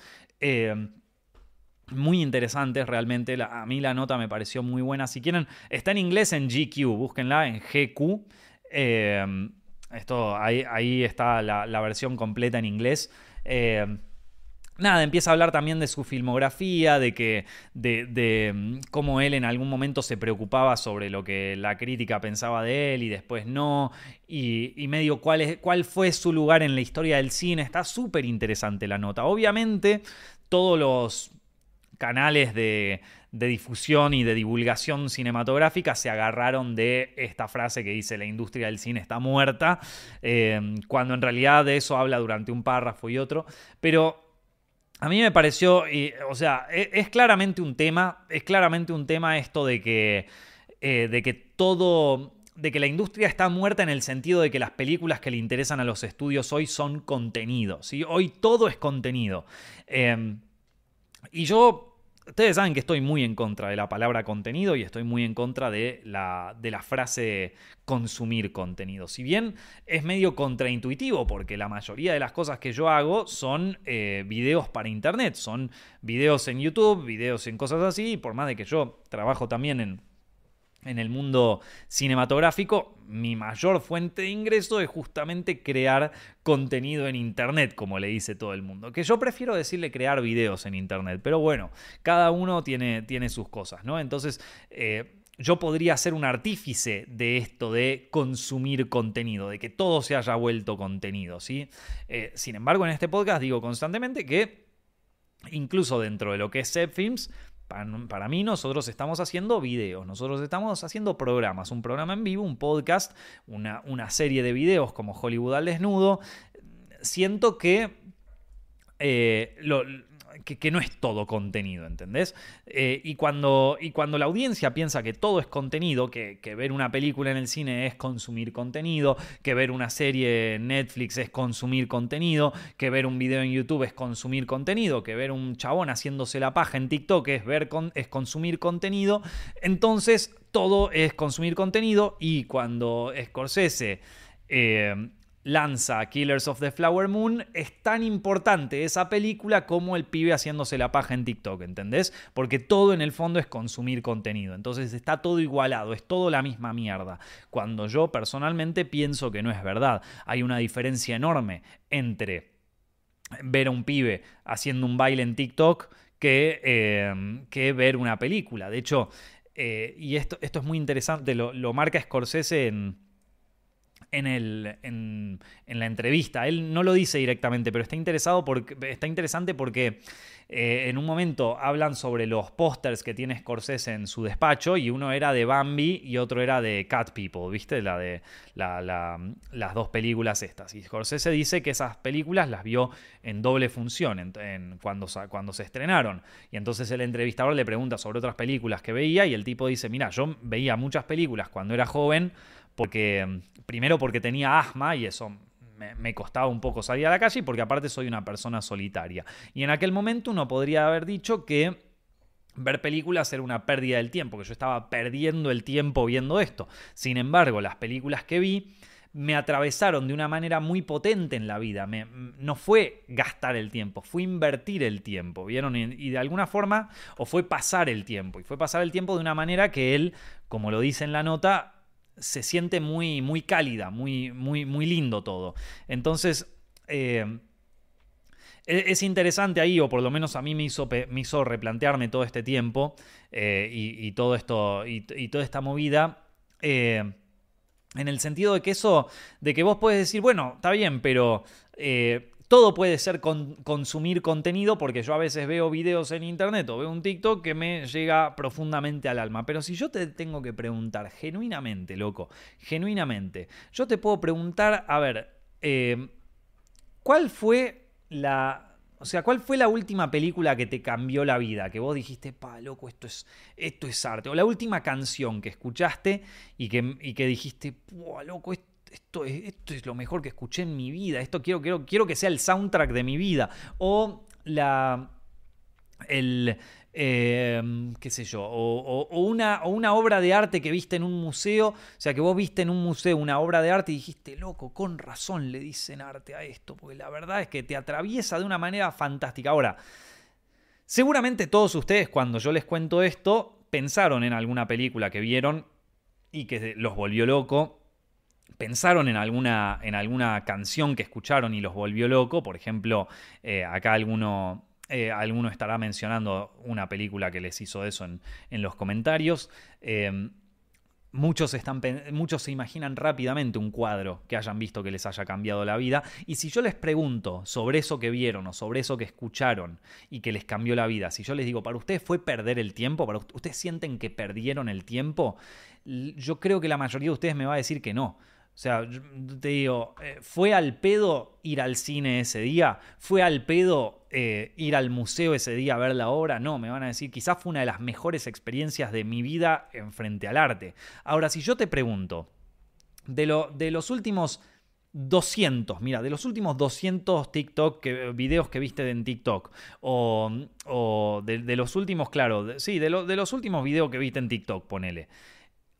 muy interesantes realmente. a mí la nota me pareció muy buena. Si quieren, está en inglés en GQ, búsquenla en GQ. Em, esto, ahí, está la, versión completa en inglés. Em, nada, empieza a hablar también de su filmografía, de que. De, em, cómo él en algún momento se preocupaba sobre lo que la crítica pensaba de él y después no. Y, medio cuál, es, cuál fue su lugar en la historia del cine. Está súper interesante la nota. Obviamente, todos los canales de, difusión y de divulgación cinematográfica se agarraron de esta frase que dice la industria del cine está muerta, eh, cuando en realidad de eso habla durante un párrafo y otro, pero... A mí me pareció, o sea, e, es, claramente un tema, es claramente un tema esto de que, eh, de que todo, de que la industria está muerta en el sentido de que las películas que le interesan a los estudios hoy son contenido, ¿sí? Hoy todo es contenido. Eh, y yo Ustedes saben que estoy muy en contra de la palabra contenido y estoy muy en contra de la, de la frase consumir contenido. Si bien es medio contraintuitivo porque la mayoría de las cosas que yo hago son eh, videos para internet, son videos en YouTube, videos en cosas así, y por más de que yo trabajo también en en el mundo cinematográfico, mi mayor fuente de ingreso es justamente crear contenido en Internet, como le dice todo el mundo. Que yo prefiero decirle crear videos en Internet, pero bueno, cada uno tiene, tiene sus cosas, ¿no? Entonces, eh, yo podría ser un artífice de esto de consumir contenido, de que todo se haya vuelto contenido, ¿sí? Eh, sin embargo, en este podcast digo constantemente que incluso dentro de lo que es Set Films, para, mí nosotros estamos haciendo videos, nosotros estamos haciendo programas, un programa en vivo, un podcast, una, una serie de videos como Hollywood al desnudo. Siento que eh, lo, que, no es todo contenido, ¿entendés? Eh, y, cuando, y cuando la audiencia piensa que todo es contenido, que, ver una película en el cine es consumir contenido, que ver una serie en Netflix es consumir contenido, que ver un video en YouTube es consumir contenido, que ver un chabón haciéndose la paja en TikTok es, ver es consumir contenido, entonces todo es consumir contenido y cuando Scorsese... Eh, lanza Killers of the Flower Moon, es tan importante esa película como el pibe haciéndose la paja en TikTok, ¿entendés? Porque todo en el fondo es consumir contenido, entonces está todo igualado, es todo la misma mierda. Cuando yo personalmente pienso que no es verdad, hay una diferencia enorme entre ver a un pibe haciendo un baile en TikTok que, eh, que ver una película. De hecho, eh, y esto, esto es muy interesante, lo, lo marca Scorsese en en, el, en, la entrevista. Él no lo dice directamente, pero está, interesado porque, está interesante porque eh, en un momento hablan sobre los pósters que tiene Scorsese en su despacho y uno era de Bambi y otro era de Cat People, ¿viste? La de las dos películas estas. Y Scorsese dice que esas películas las vio en doble función en, cuando, cuando se estrenaron. Y entonces el entrevistador le pregunta sobre otras películas que veía y el tipo dice, mira, yo veía muchas películas cuando era joven porque primero porque tenía asma y eso me, costaba un poco salir a la calle y porque aparte soy una persona solitaria. Y en aquel momento uno podría haber dicho que ver películas era una pérdida del tiempo, que yo estaba perdiendo el tiempo viendo esto. Sin embargo, las películas que vi me atravesaron de una manera muy potente en la vida. Me, no fue gastar el tiempo, fue invertir el tiempo, ¿vieron? Y, de alguna forma, o fue pasar el tiempo. Y fue pasar el tiempo de una manera que él, como lo dice en la nota, se siente muy, muy cálida, muy, muy, muy lindo todo. Entonces, eh, e-, es interesante ahí, o por lo menos a mí me hizo, me hizo replantearme todo este tiempo eh, y, todo esto, y, toda esta movida. Eh, en el sentido de que eso, de que vos puedes decir, bueno, está bien, pero todo puede ser consumir contenido porque yo a veces veo videos en internet o veo un TikTok que me llega profundamente al alma. Pero si yo te tengo que preguntar genuinamente, loco, genuinamente, yo te puedo preguntar, a ver, eh, ¿cuál fue la... O sea, ¿cuál fue la última película que te cambió la vida? Que vos dijiste, pa, loco, esto es, esto es arte. O la última canción que escuchaste y que, y que dijiste, pa, loco, esto esto es, esto es lo mejor que escuché en mi vida, esto quiero, quiero, quiero que sea el soundtrack de mi vida. O la. El. Em, qué sé yo, o, una, o, una, obra de arte que viste en un museo, o sea, que vos viste en un museo una obra de arte y dijiste, loco, con razón le dicen arte a esto, porque la verdad es que te atraviesa de una manera fantástica. Ahora, seguramente todos ustedes cuando yo les cuento esto, pensaron en alguna película que vieron y que los volvió loco pensaron en alguna, en alguna canción que escucharon y los volvió loco. Por ejemplo, eh, acá alguno, eh, alguno estará mencionando una película que les hizo eso en, los comentarios. Em, muchos, están, muchos se imaginan rápidamente un cuadro que hayan visto que les haya cambiado la vida. Y si yo les pregunto sobre eso que vieron o sobre eso que escucharon y que les cambió la vida, si yo les digo, ¿para ustedes fue perder el tiempo? ¿Para ustedes sienten que perdieron el tiempo? Yo creo que la mayoría de ustedes me va a decir que no. O sea, te digo, eh, ¿fue al pedo ir al cine ese día? ¿Fue al pedo eh, ir al museo ese día a ver la obra? No, me van a decir, quizás fue una de las mejores experiencias de mi vida en frente al arte. Ahora, si yo te pregunto, de, lo, de los últimos 200, mira, de los últimos 200 TikTok videos que viste en TikTok, o, de, los últimos, claro, sí, de, de los últimos videos que viste en TikTok, ponele.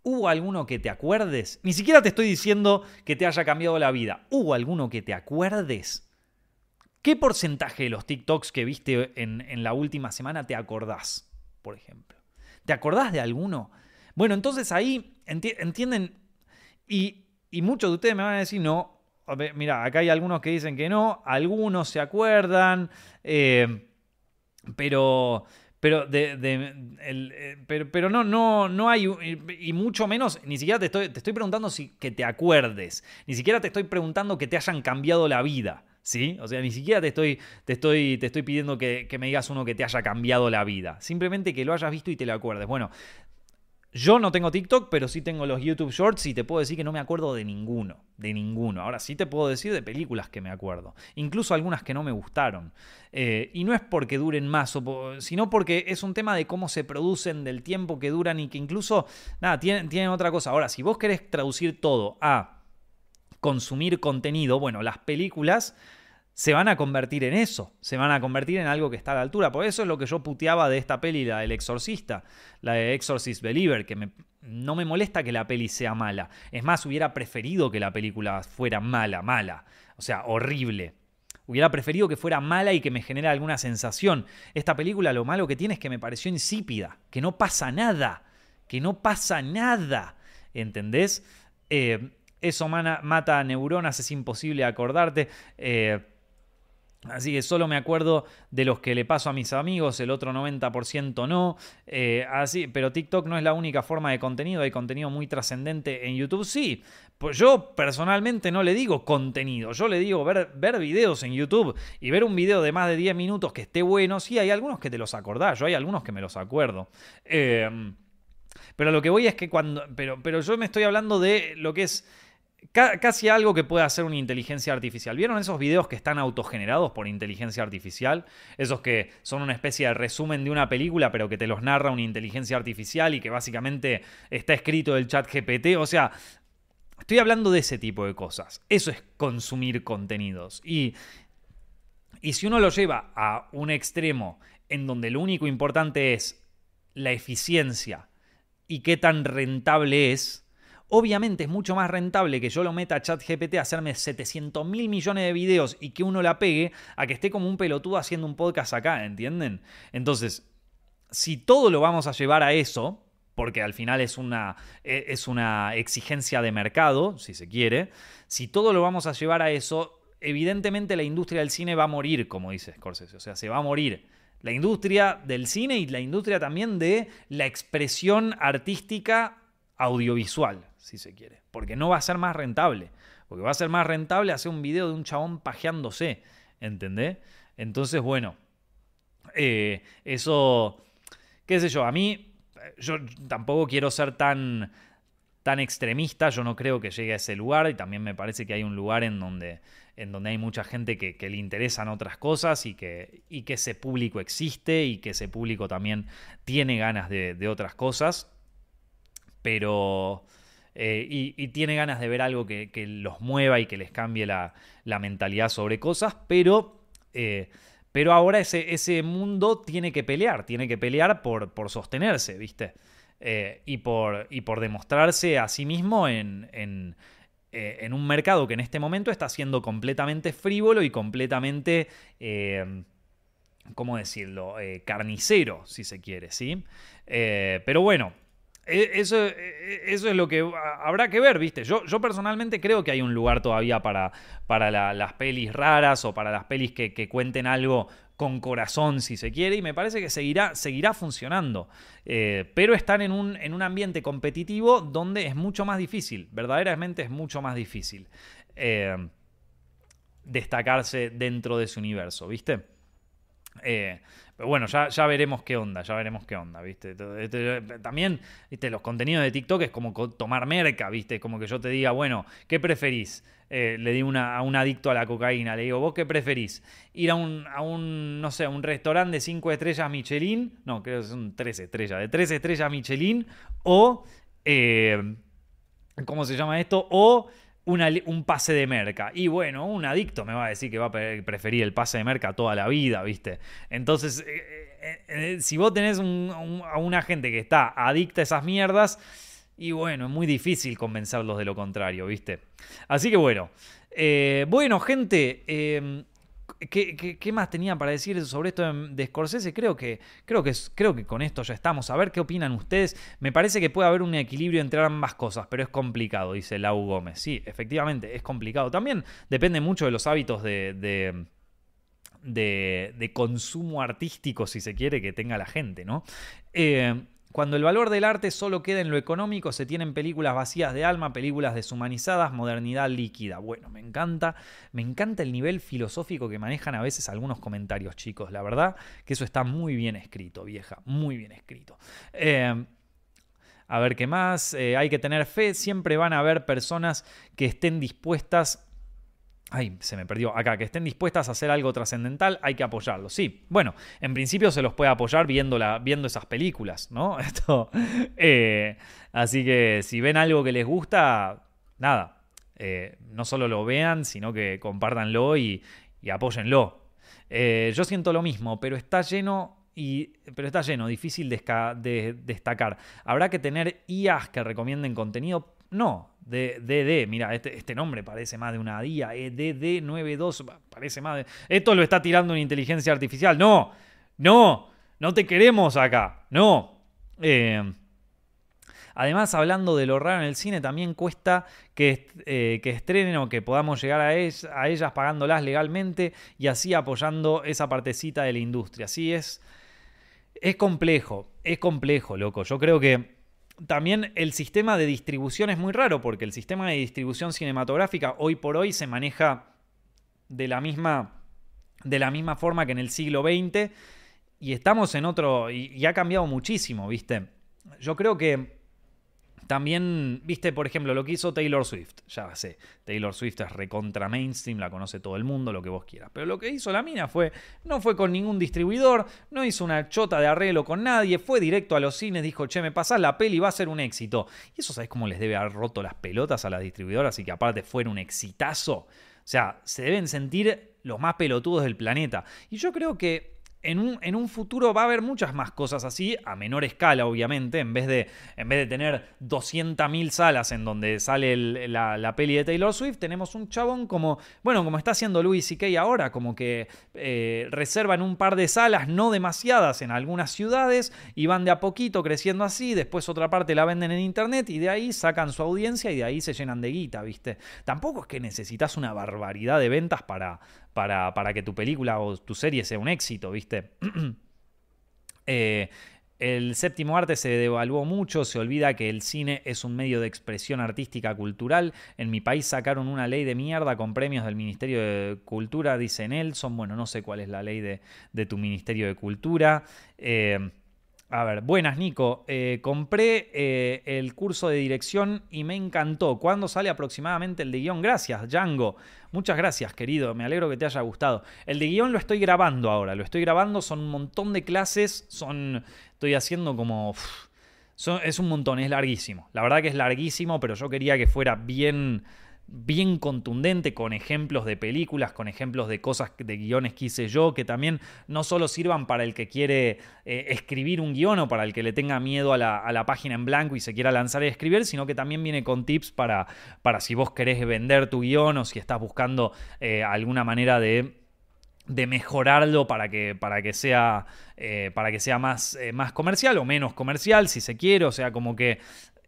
¿Hubo alguno que te acuerdes? Ni siquiera te estoy diciendo que te haya cambiado la vida. ¿Hubo alguno que te acuerdes? ¿Qué porcentaje de los TikToks que viste en, la última semana te acordás, por ejemplo? ¿Te acordás de alguno? Bueno, entonces ahí entienden, y, y muchos de ustedes me van a decir, no, mira, acá hay algunos que dicen que no, algunos se acuerdan, eh, pero, pero, de, eh, pero, no, no, no hay, y mucho menos, ni siquiera te estoy, te estoy preguntando si que te acuerdes, ni siquiera te estoy preguntando que te hayan cambiado la vida. ¿Sí? O sea, ni siquiera te estoy, te estoy, te estoy pidiendo que, que, me digas uno que te haya cambiado la vida. Simplemente que lo hayas visto y te lo acuerdes. Bueno, yo no tengo TikTok, pero sí tengo los YouTube Shorts y te puedo decir que no me acuerdo de ninguno, de ninguno. Ahora sí te puedo decir de películas que me acuerdo, incluso algunas que no me gustaron. Eh, y no es porque duren más, sino porque es un tema de cómo se producen, del tiempo que duran y que incluso, nada, tienen, tienen otra cosa. Ahora, si vos querés traducir todo a consumir contenido, bueno, las películas se van a convertir en eso, se van a convertir en algo que está a la altura. Por eso es lo que yo puteaba de esta peli, la del exorcista, la de Exorcist Believer, que no me molesta que la peli sea mala. Es más, hubiera preferido que la película fuera mala, mala, o sea, horrible. Hubiera preferido que fuera mala y que me genera alguna sensación. Esta película lo malo que tiene es que me pareció insípida, que no pasa nada, que no pasa nada, ¿entendés? Eh, eso mata neuronas, es imposible acordarte. Eh, Así que solo me acuerdo de los que le paso a mis amigos, el otro 90% no. Eh, así, pero TikTok no es la única forma de contenido, hay contenido muy trascendente en YouTube. Sí, pues yo personalmente no le digo contenido, yo le digo ver, videos en YouTube y ver un video de más de 10 minutos que esté bueno. Sí, hay algunos que te los acordás, yo hay algunos que me los acuerdo. Em, pero lo que voy es que cuando. Pero, pero yo me estoy hablando de lo que es casi algo que puede hacer una inteligencia artificial. ¿Vieron esos videos que están autogenerados por inteligencia artificial? Esos que son una especie de resumen de una película, pero que te los narra una inteligencia artificial y que básicamente está escrito del chat GPT. O sea, estoy hablando de ese tipo de cosas. Eso es consumir contenidos. Y, y si uno lo lleva a un extremo en donde lo único importante es la eficiencia y qué tan rentable es, Obviamente es mucho más rentable que yo lo meta a ChatGPT a hacerme 700 mil millones de videos y que uno la pegue a que esté como un pelotudo haciendo un podcast acá, ¿entienden? Entonces, si todo lo vamos a llevar a eso, porque al final es una, e, es una exigencia de mercado, si se quiere, si todo lo vamos a llevar a eso, evidentemente la industria del cine va a morir, como dice Scorsese, o sea, se va a morir. La industria del cine y la industria también de la expresión artística audiovisual si se quiere. Porque no va a ser más rentable. Porque va a ser más rentable hacer un video de un chabón pajeándose. ¿Entendés? Entonces, bueno. Eh, eso. ¿Qué sé yo? A mí. Yo tampoco quiero ser tan. tan extremista. Yo no creo que llegue a ese lugar. Y también me parece que hay un lugar en donde. En donde hay mucha gente que, le interesan otras cosas y que, y que ese público existe y que ese público también tiene ganas de otras cosas. Pero, eh, y, tiene ganas de ver algo que, los mueva y que les cambie la, mentalidad sobre cosas, pero, eh, pero ahora ese, mundo tiene que pelear, tiene que pelear por, sostenerse, ¿viste? Eh, y, por, y por demostrarse a sí mismo en, un mercado que en este momento está siendo completamente frívolo y completamente... ¿cómo decirlo? carnicero, si se quiere, ¿sí? pero bueno, eso, e, e, eso es lo que habrá que ver, ¿viste? Yo, yo personalmente creo que hay un lugar todavía para, para las pelis raras o para las pelis que, cuenten algo con corazón, si se quiere, y me parece que seguirá, seguirá funcionando. Eh, pero están en un, en un, ambiente competitivo donde es mucho más difícil, verdaderamente es mucho más difícil eh, destacarse dentro de ese universo, ¿viste? Eh, pero bueno, ya, ya veremos qué onda, ya veremos qué onda, ¿viste? También, ¿viste? Los contenidos de TikTok es como tomar merca, ¿viste? Como que yo te diga, bueno, ¿qué preferís? Eh, le digo a un adicto a la cocaína, le digo, ¿vos qué preferís? Ir a un, a un no sé, a un restaurante de 5 estrellas Michelin, no, creo que son 3 estrellas, de 3 estrellas Michelin, o, eh, ¿cómo se llama esto? O un pase de merca. Y bueno, un adicto me va a decir que va a preferir el pase de merca toda la vida, ¿viste? Entonces, eh, eh, eh, si vos tenés a una gente que está adicta a esas mierdas, y bueno, es muy difícil convencerlos de lo contrario, ¿viste? Así que bueno. bueno, gente, ¿Qué, más tenía para decir sobre esto de, Scorsese? Creo que, creo, que, creo que con esto ya estamos. A ver qué opinan ustedes. Me parece que puede haber un equilibrio entre ambas cosas, pero es complicado, dice Lau Gómez. Sí, efectivamente, es complicado. También depende mucho de los hábitos de, de consumo artístico, si se quiere, que tenga la gente, ¿no? Eh, cuando el valor del arte solo queda en lo económico, se tienen películas vacías de alma, películas deshumanizadas, modernidad líquida. Bueno, me encanta, me encanta el nivel filosófico que manejan a veces algunos comentarios, chicos. La verdad que eso está muy bien escrito, vieja, muy bien escrito. Eh, a ver qué más. Eh, hay que tener fe. Siempre van a haber personas que estén dispuestas Ay, se me perdió. Acá, que estén dispuestas a hacer algo trascendental, hay que apoyarlos. Sí, bueno, en principio se los puede apoyar viendo, viendo esas películas, ¿no? Esto, eh, así que si ven algo que les gusta, nada, eh, no solo lo vean, sino que compártanlo y, y apóyenlo. Eh, yo siento lo mismo, pero está lleno y, pero está lleno, difícil de, destacar. Habrá que tener IAs que recomienden contenido. No, DD, mira, este, este, nombre parece más de una DIA, eh, DD92, parece más de... Esto lo está tirando una inteligencia artificial. No, no, no te queremos acá, no. Eh, además, hablando de lo raro en el cine, también cuesta que, eh, que estrenen o que podamos llegar a, a, ellas pagándolas legalmente y así apoyando esa partecita de la industria. Así es, es complejo, es complejo, loco. Yo creo que también el sistema de distribución es muy raro porque el sistema de distribución cinematográfica hoy por hoy se maneja de la misma, de la misma forma que en el siglo XX y estamos en otro, y, ha cambiado muchísimo, ¿viste? Yo creo que también, viste, por ejemplo, lo que hizo Taylor Swift. Ya sé, Taylor Swift es recontra mainstream, la conoce todo el mundo, lo que vos quieras. Pero lo que hizo la mina fue, no fue con ningún distribuidor, no hizo una chota de arreglo con nadie, fue directo a los cines, dijo, che, me pasás la peli, va a ser un éxito. Y eso, ¿sabés cómo les debe haber roto las pelotas a las distribuidoras y que aparte fuera un exitazo? O sea, se deben sentir los más pelotudos del planeta. Y yo creo que en un, futuro va a haber muchas más cosas así, a menor escala obviamente, en vez de, en vez de tener 200.000 salas en donde sale la, peli de Taylor Swift, tenemos un chabón como, bueno, como está haciendo Louis C.K. ahora, como que eh, reservan un par de salas, no demasiadas en algunas ciudades, y van de a poquito creciendo así, después otra parte la venden en internet y de ahí sacan su audiencia y de ahí se llenan de guita, ¿viste? Tampoco es que necesitas una barbaridad de ventas para, para, para que tu película o tu serie sea un éxito, ¿viste? Eh, el séptimo arte se devaluó mucho, se olvida que el cine es un medio de expresión artística cultural. En mi país sacaron una ley de mierda con premios del Ministerio de Cultura, dice Nelson. Bueno, no sé cuál es la ley de, de tu Ministerio de Cultura. Eh, a ver, buenas Nico. Eh, compré eh, el curso de dirección y me encantó. ¿Cuándo sale aproximadamente el de guion? Gracias, Django. Muchas gracias, querido. Me alegro que te haya gustado. El de guion lo estoy grabando ahora. Lo estoy grabando. Son un montón de clases. Son. Estoy haciendo como. es un montón. Es larguísimo. La verdad que es larguísimo, pero yo quería que fuera bien bien contundente con ejemplos de películas, con ejemplos de cosas, de guiones que hice yo, que también no solo sirvan para el que quiere eh, escribir un guion o para el que le tenga miedo a la, página en blanco y se quiera lanzar a escribir, sino que también viene con tips para, para si vos querés vender tu guion o si estás buscando eh, alguna manera de de mejorarlo para que, para que sea, eh, para que sea más, más comercial o menos comercial, si se quiere. O sea, como que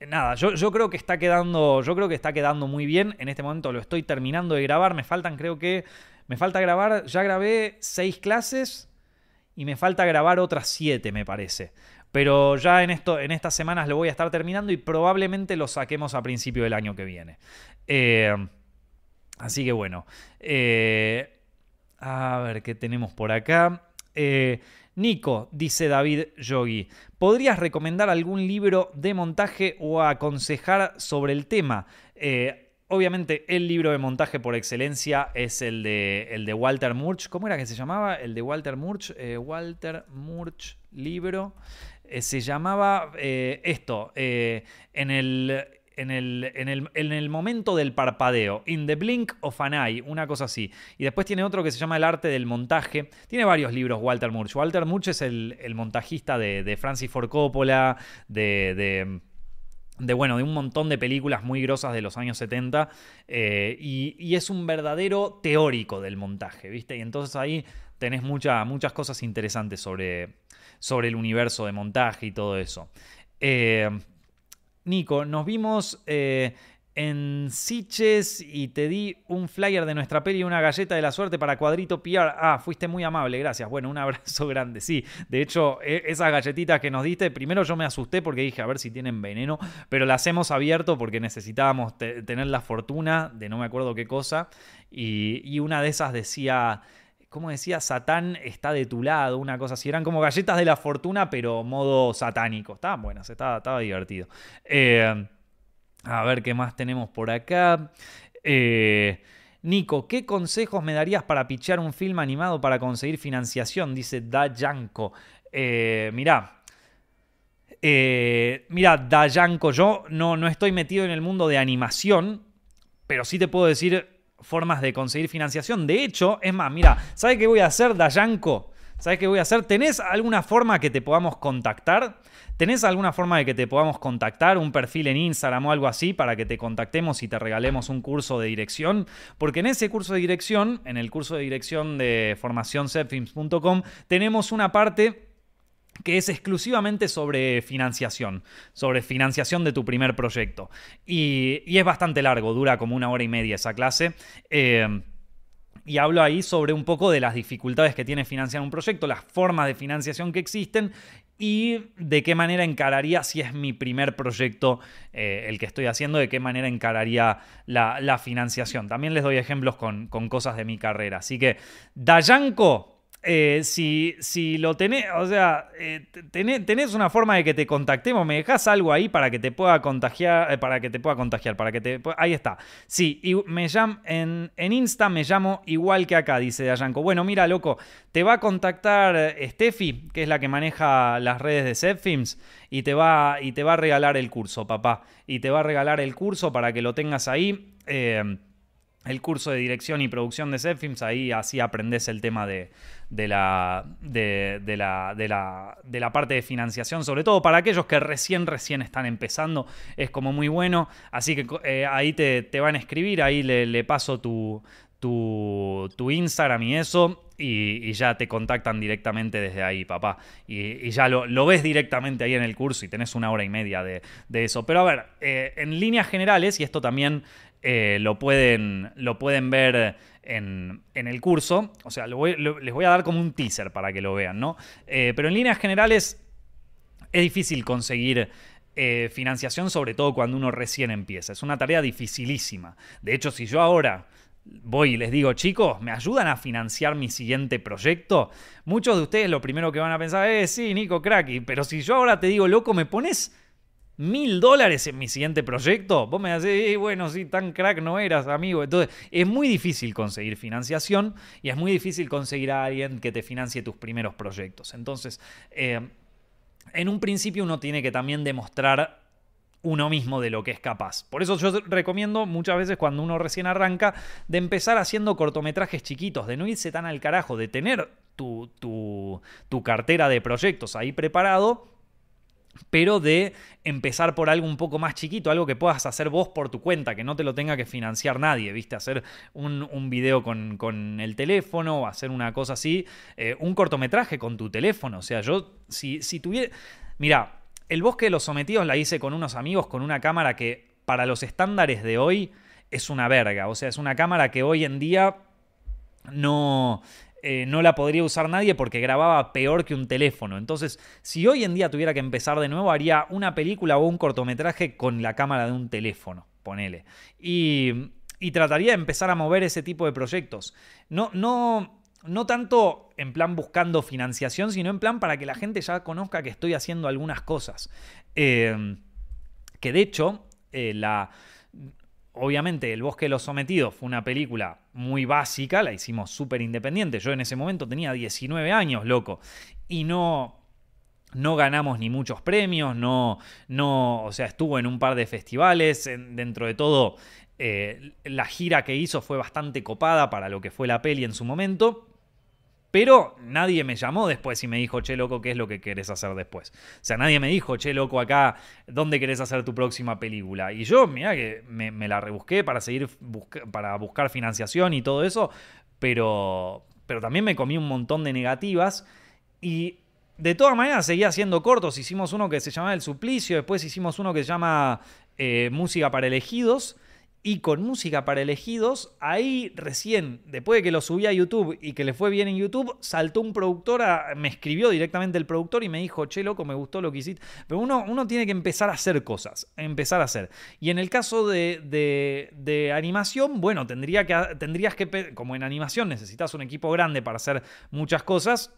nada, yo, yo, creo que está quedando. Yo creo que está quedando muy bien. En este momento lo estoy terminando de grabar. Me faltan, creo que. Me falta grabar. Ya grabé seis clases. Y me falta grabar otras siete, me parece. Pero ya en, esto, en estas semanas lo voy a estar terminando y probablemente lo saquemos a principio del año que viene. Eh, así que bueno. Eh, a ver qué tenemos por acá. Eh, Nico, dice David Yogi, ¿podrías recomendar algún libro de montaje o aconsejar sobre el tema? Eh, obviamente el libro de montaje por excelencia es el de, el de Walter Murch. ¿Cómo era que se llamaba? El de Walter Murch. Eh, Walter Murch, libro. Eh, se llamaba esto, en el en el, en, el, en el, momento del parpadeo, In the Blink of an Eye, una cosa así. Y después tiene otro que se llama El arte del montaje. Tiene varios libros Walter Murch. Walter Murch es el, montajista de, Francis Ford Coppola, de, de, bueno, de un montón de películas muy grosas de los años 70. Eh, y, es un verdadero teórico del montaje, ¿viste? Y entonces ahí tenés muchas cosas interesantes sobre, sobre el universo de montaje y todo eso. Eh, Nico, nos vimos eh, en Siches y te di un flyer de nuestra peli y una galleta de la suerte para Cuadrito PR. Ah, fuiste muy amable, gracias. Bueno, un abrazo grande. Sí, de hecho, e, esas galletitas que nos diste, primero yo me asusté porque dije a ver si tienen veneno, pero las hemos abierto porque necesitábamos tener la fortuna de no me acuerdo qué cosa. y una de esas decía ¿cómo decía? Satán está de tu lado, una cosa así. Eran como galletas de la fortuna, pero modo satánico. Estaban buenas, estaba, estaba divertido. Eh, a ver qué más tenemos por acá. Eh, Nico, ¿qué consejos me darías para pichar un film animado para conseguir financiación? Dice Dayanko. Eh, mirá. Eh, mira, Dayanko, yo no, no estoy metido en el mundo de animación, pero sí te puedo decir formas de conseguir financiación. De hecho, es más, mira, ¿sabes qué voy a hacer, Dayanko? ¿Sabes qué voy a hacer? ¿Tenés alguna forma que te podamos contactar? ¿Tenés alguna forma de que te podamos contactar? ¿Un perfil en Instagram o algo así para que te contactemos y te regalemos un curso de dirección? Porque en ese curso de dirección, en el curso de dirección de formacioncepfilms.com, tenemos una parte que es exclusivamente sobre financiación, sobre financiación de tu primer proyecto. Y, es bastante largo, dura como una hora y media esa clase. Eh, y hablo ahí sobre un poco de las dificultades que tiene financiar un proyecto, las formas de financiación que existen y de qué manera encararía, si es mi primer proyecto eh, el que estoy haciendo, de qué manera encararía la, financiación. También les doy ejemplos con, con, cosas de mi carrera. Así que, Dayanko, eh, si, si, lo tenés, o sea, eh, tenés, una forma de que te contactemos, me dejas algo ahí para que te pueda contagiar, eh, para que te pueda contagiar, para que te... Ahí está. Sí, y me llamo, en, en, Insta me llamo igual que acá, dice Dayanko. Bueno, mira, loco, te va a contactar Steffi, que es la que maneja las redes de Zepfilms, y te, va, y te va a regalar el curso, papá. Y te va a regalar el curso para que lo tengas ahí el curso de dirección y producción de Zepfilms, ahí así aprendes el tema de, la, de, la, de, la, parte de financiación, sobre todo para aquellos que recién, recién están empezando, es como muy bueno, así que eh, ahí te, van a escribir, ahí le, paso tu, tu, Instagram y eso, y, ya te contactan directamente desde ahí, papá. Y, ya lo, ves directamente ahí en el curso y tenés una hora y media de, eso. Pero a ver, eh, en líneas generales, y esto también eh, lo, pueden, lo pueden ver en, el curso. O sea, les voy a dar como un teaser para que lo vean, ¿no? Eh, pero en líneas generales es difícil conseguir eh, financiación, sobre todo cuando uno recién empieza. Es una tarea dificilísima. De hecho, si yo ahora voy y les digo, chicos, ¿me ayudan a financiar mi siguiente proyecto? Muchos de ustedes lo primero que van a pensar es, sí, Nico, cracky, pero si yo ahora te digo, loco, ¿me pones mil dólares en mi siguiente proyecto, vos me decís, bueno, sí, tan crack no eras, amigo. Entonces, es muy difícil conseguir financiación y es muy difícil conseguir a alguien que te financie tus primeros proyectos. Entonces, eh, en un principio uno tiene que también demostrar uno mismo de lo que es capaz. Por eso yo recomiendo muchas veces cuando uno recién arranca de empezar haciendo cortometrajes chiquitos, de no irse tan al carajo, de tener tu, tu, tu cartera de proyectos ahí preparado pero de empezar por algo un poco más chiquito, algo que puedas hacer vos por tu cuenta, que no te lo tenga que financiar nadie, ¿viste? Hacer un, video con, el teléfono, hacer una cosa así, eh, un cortometraje con tu teléfono, o sea, yo, si, si tuviera... Mira, el bosque de los sometidos la hice con unos amigos con una cámara que para los estándares de hoy es una verga, o sea, es una cámara que hoy en día no eh, no la podría usar nadie porque grababa peor que un teléfono. Entonces, si hoy en día tuviera que empezar de nuevo, haría una película o un cortometraje con la cámara de un teléfono, ponele. Y, y trataría de empezar a mover ese tipo de proyectos. No, no, no tanto en plan buscando financiación, sino en plan para que la gente ya conozca que estoy haciendo algunas cosas. Eh, que de hecho, eh, la obviamente El Bosque de los Sometidos fue una película muy básica, la hicimos súper independiente. Yo en ese momento tenía 19 años, loco, y no, no ganamos ni muchos premios, no, no, o sea, estuvo en un par de festivales, dentro de todo, eh, la gira que hizo fue bastante copada para lo que fue la peli en su momento. Pero nadie me llamó después y me dijo, che, loco, ¿qué es lo que querés hacer después? O sea, nadie me dijo, che, loco, acá, ¿dónde querés hacer tu próxima película? Y yo, mira que me, la rebusqué para seguir, para buscar financiación y todo eso, pero, pero también me comí un montón de negativas y de todas maneras seguía haciendo cortos. Hicimos uno que se llamaba El Suplicio, después hicimos uno que se llama eh, Música para Elegidos. Y con música para elegidos, ahí recién, después de que lo subí a YouTube y que le fue bien en YouTube, saltó un productor, me escribió directamente el productor y me dijo, che, loco, me gustó lo que hiciste. Pero uno, uno tiene que empezar a hacer cosas, empezar a hacer. Y en el caso de, de, animación, bueno, tendría que, tendrías que, como en animación necesitas un equipo grande para hacer muchas cosas,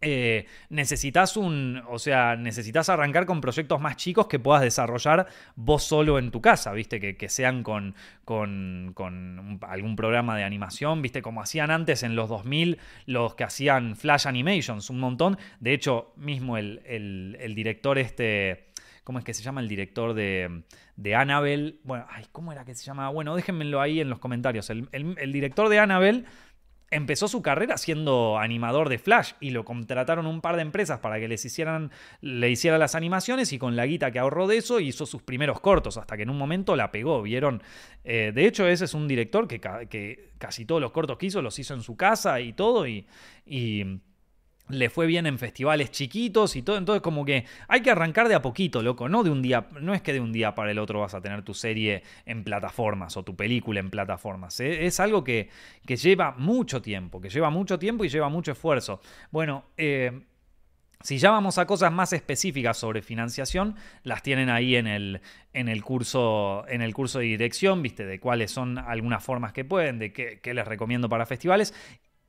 eh, necesitas un, o sea, necesitas arrancar con proyectos más chicos que puedas desarrollar vos solo en tu casa, ¿viste? Que, sean con, con, algún programa de animación, ¿viste? Como hacían antes en los 2000 los que hacían Flash Animations, un montón. De hecho, mismo el, director este... ¿Cómo es que se llama el director de, de Annabelle? Bueno, ay, ¿cómo era que se llama? Bueno, déjenmelo ahí en los comentarios. El, el director de Annabelle empezó su carrera siendo animador de Flash y lo contrataron un par de empresas para que les hicieran, le hicieran las animaciones y con la guita que ahorró de eso hizo sus primeros cortos, hasta que en un momento la pegó, ¿vieron? Eh, de hecho, ese es un director que, que, casi todos los cortos que hizo los hizo en su casa y todo y le fue bien en festivales chiquitos y todo. Entonces, como que hay que arrancar de a poquito, loco. No de un día, no es que de un día para el otro vas a tener tu serie en plataformas o tu película en plataformas. ¿eh? Es algo que, que, lleva mucho tiempo, que lleva mucho tiempo y lleva mucho esfuerzo. Bueno, eh, si ya vamos a cosas más específicas sobre financiación, las tienen ahí en el, en el, curso, en el curso de dirección, ¿viste? De cuáles son algunas formas que pueden, de qué, qué les recomiendo para festivales.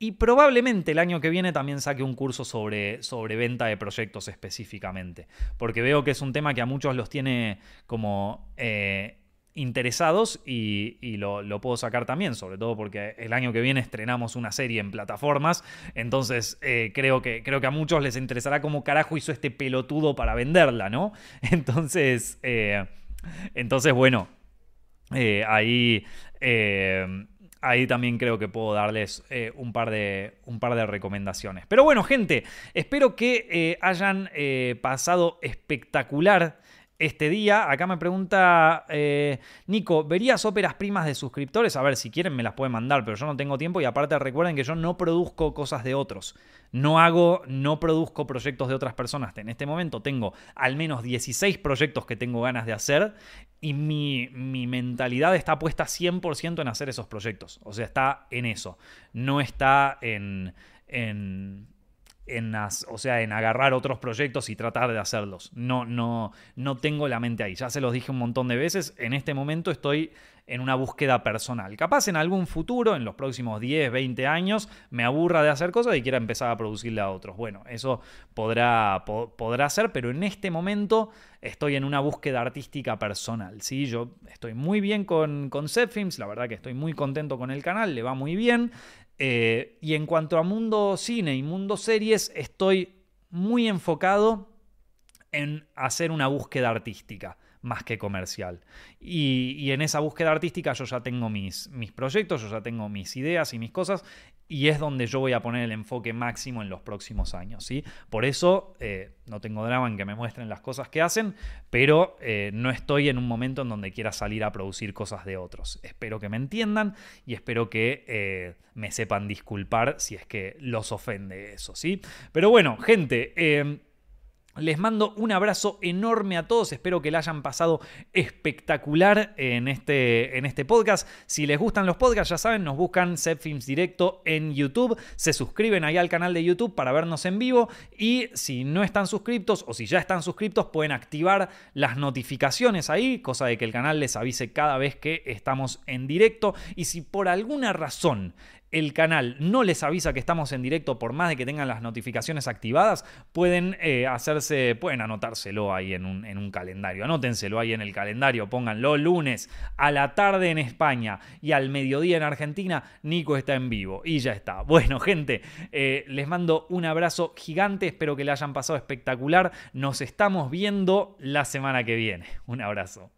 Y probablemente el año que viene también saque un curso sobre, sobre venta de proyectos específicamente. Porque veo que es un tema que a muchos los tiene como eh, interesados y, lo, puedo sacar también, sobre todo porque el año que viene estrenamos una serie en plataformas. Entonces eh, creo, que, creo que a muchos les interesará cómo carajo hizo este pelotudo para venderla, ¿no? Entonces, eh, entonces bueno, ahí ahí también creo que puedo darles eh, un, par de, un, par de, recomendaciones. Pero bueno, gente, espero que eh, hayan eh, pasado espectacular este día. Acá me pregunta eh, Nico, ¿verías óperas primas de suscriptores? A ver, si quieren me las pueden mandar, pero yo no tengo tiempo y aparte recuerden que yo no produzco cosas de otros. No hago, no produzco proyectos de otras personas. En este momento tengo al menos 16 proyectos que tengo ganas de hacer y mi, mi mentalidad está puesta 100% en hacer esos proyectos. O sea, está en eso. No está en, en en, o sea, en agarrar otros proyectos y tratar de hacerlos. No, no, no tengo la mente ahí. Ya se los dije un montón de veces. En este momento estoy en una búsqueda personal. Capaz en algún futuro, en los próximos 10, 20 años, me aburra de hacer cosas y quiera empezar a producirle a otros. Bueno, eso podrá, podrá ser, pero en este momento estoy en una búsqueda artística personal. ¿sí? Yo estoy muy bien con, con la verdad que estoy muy contento con el canal, le va muy bien. Eh, y en cuanto a mundo cine y mundo series, estoy muy enfocado en hacer una búsqueda artística más que comercial. Y, en esa búsqueda artística yo ya tengo mis, mis proyectos, yo ya tengo mis ideas y mis cosas, y es donde yo voy a poner el enfoque máximo en los próximos años. ¿sí? Por eso eh, no tengo drama en que me muestren las cosas que hacen, pero eh, no estoy en un momento en donde quiera salir a producir cosas de otros. Espero que me entiendan y espero que eh, me sepan disculpar si es que los ofende eso. ¿sí? Pero bueno, gente. Les mando un abrazo enorme a todos, espero que la hayan pasado espectacular en este, en este podcast. Si les gustan los podcasts, ya saben, nos buscan Films Directo en YouTube, se suscriben ahí al canal de YouTube para vernos en vivo y si no están suscriptos o si ya están suscriptos pueden activar las notificaciones ahí, cosa de que el canal les avise cada vez que estamos en directo y si por alguna razón el canal no les avisa que estamos en directo por más de que tengan las notificaciones activadas, pueden eh, hacerse, pueden anotárselo ahí en un, en un calendario. Anótenselo ahí en el calendario, pónganlo lunes a la tarde en España y al mediodía en Argentina. Nico está en vivo y ya está. Bueno, gente, eh, les mando un abrazo gigante. Espero que le hayan pasado espectacular. Nos estamos viendo la semana que viene. Un abrazo.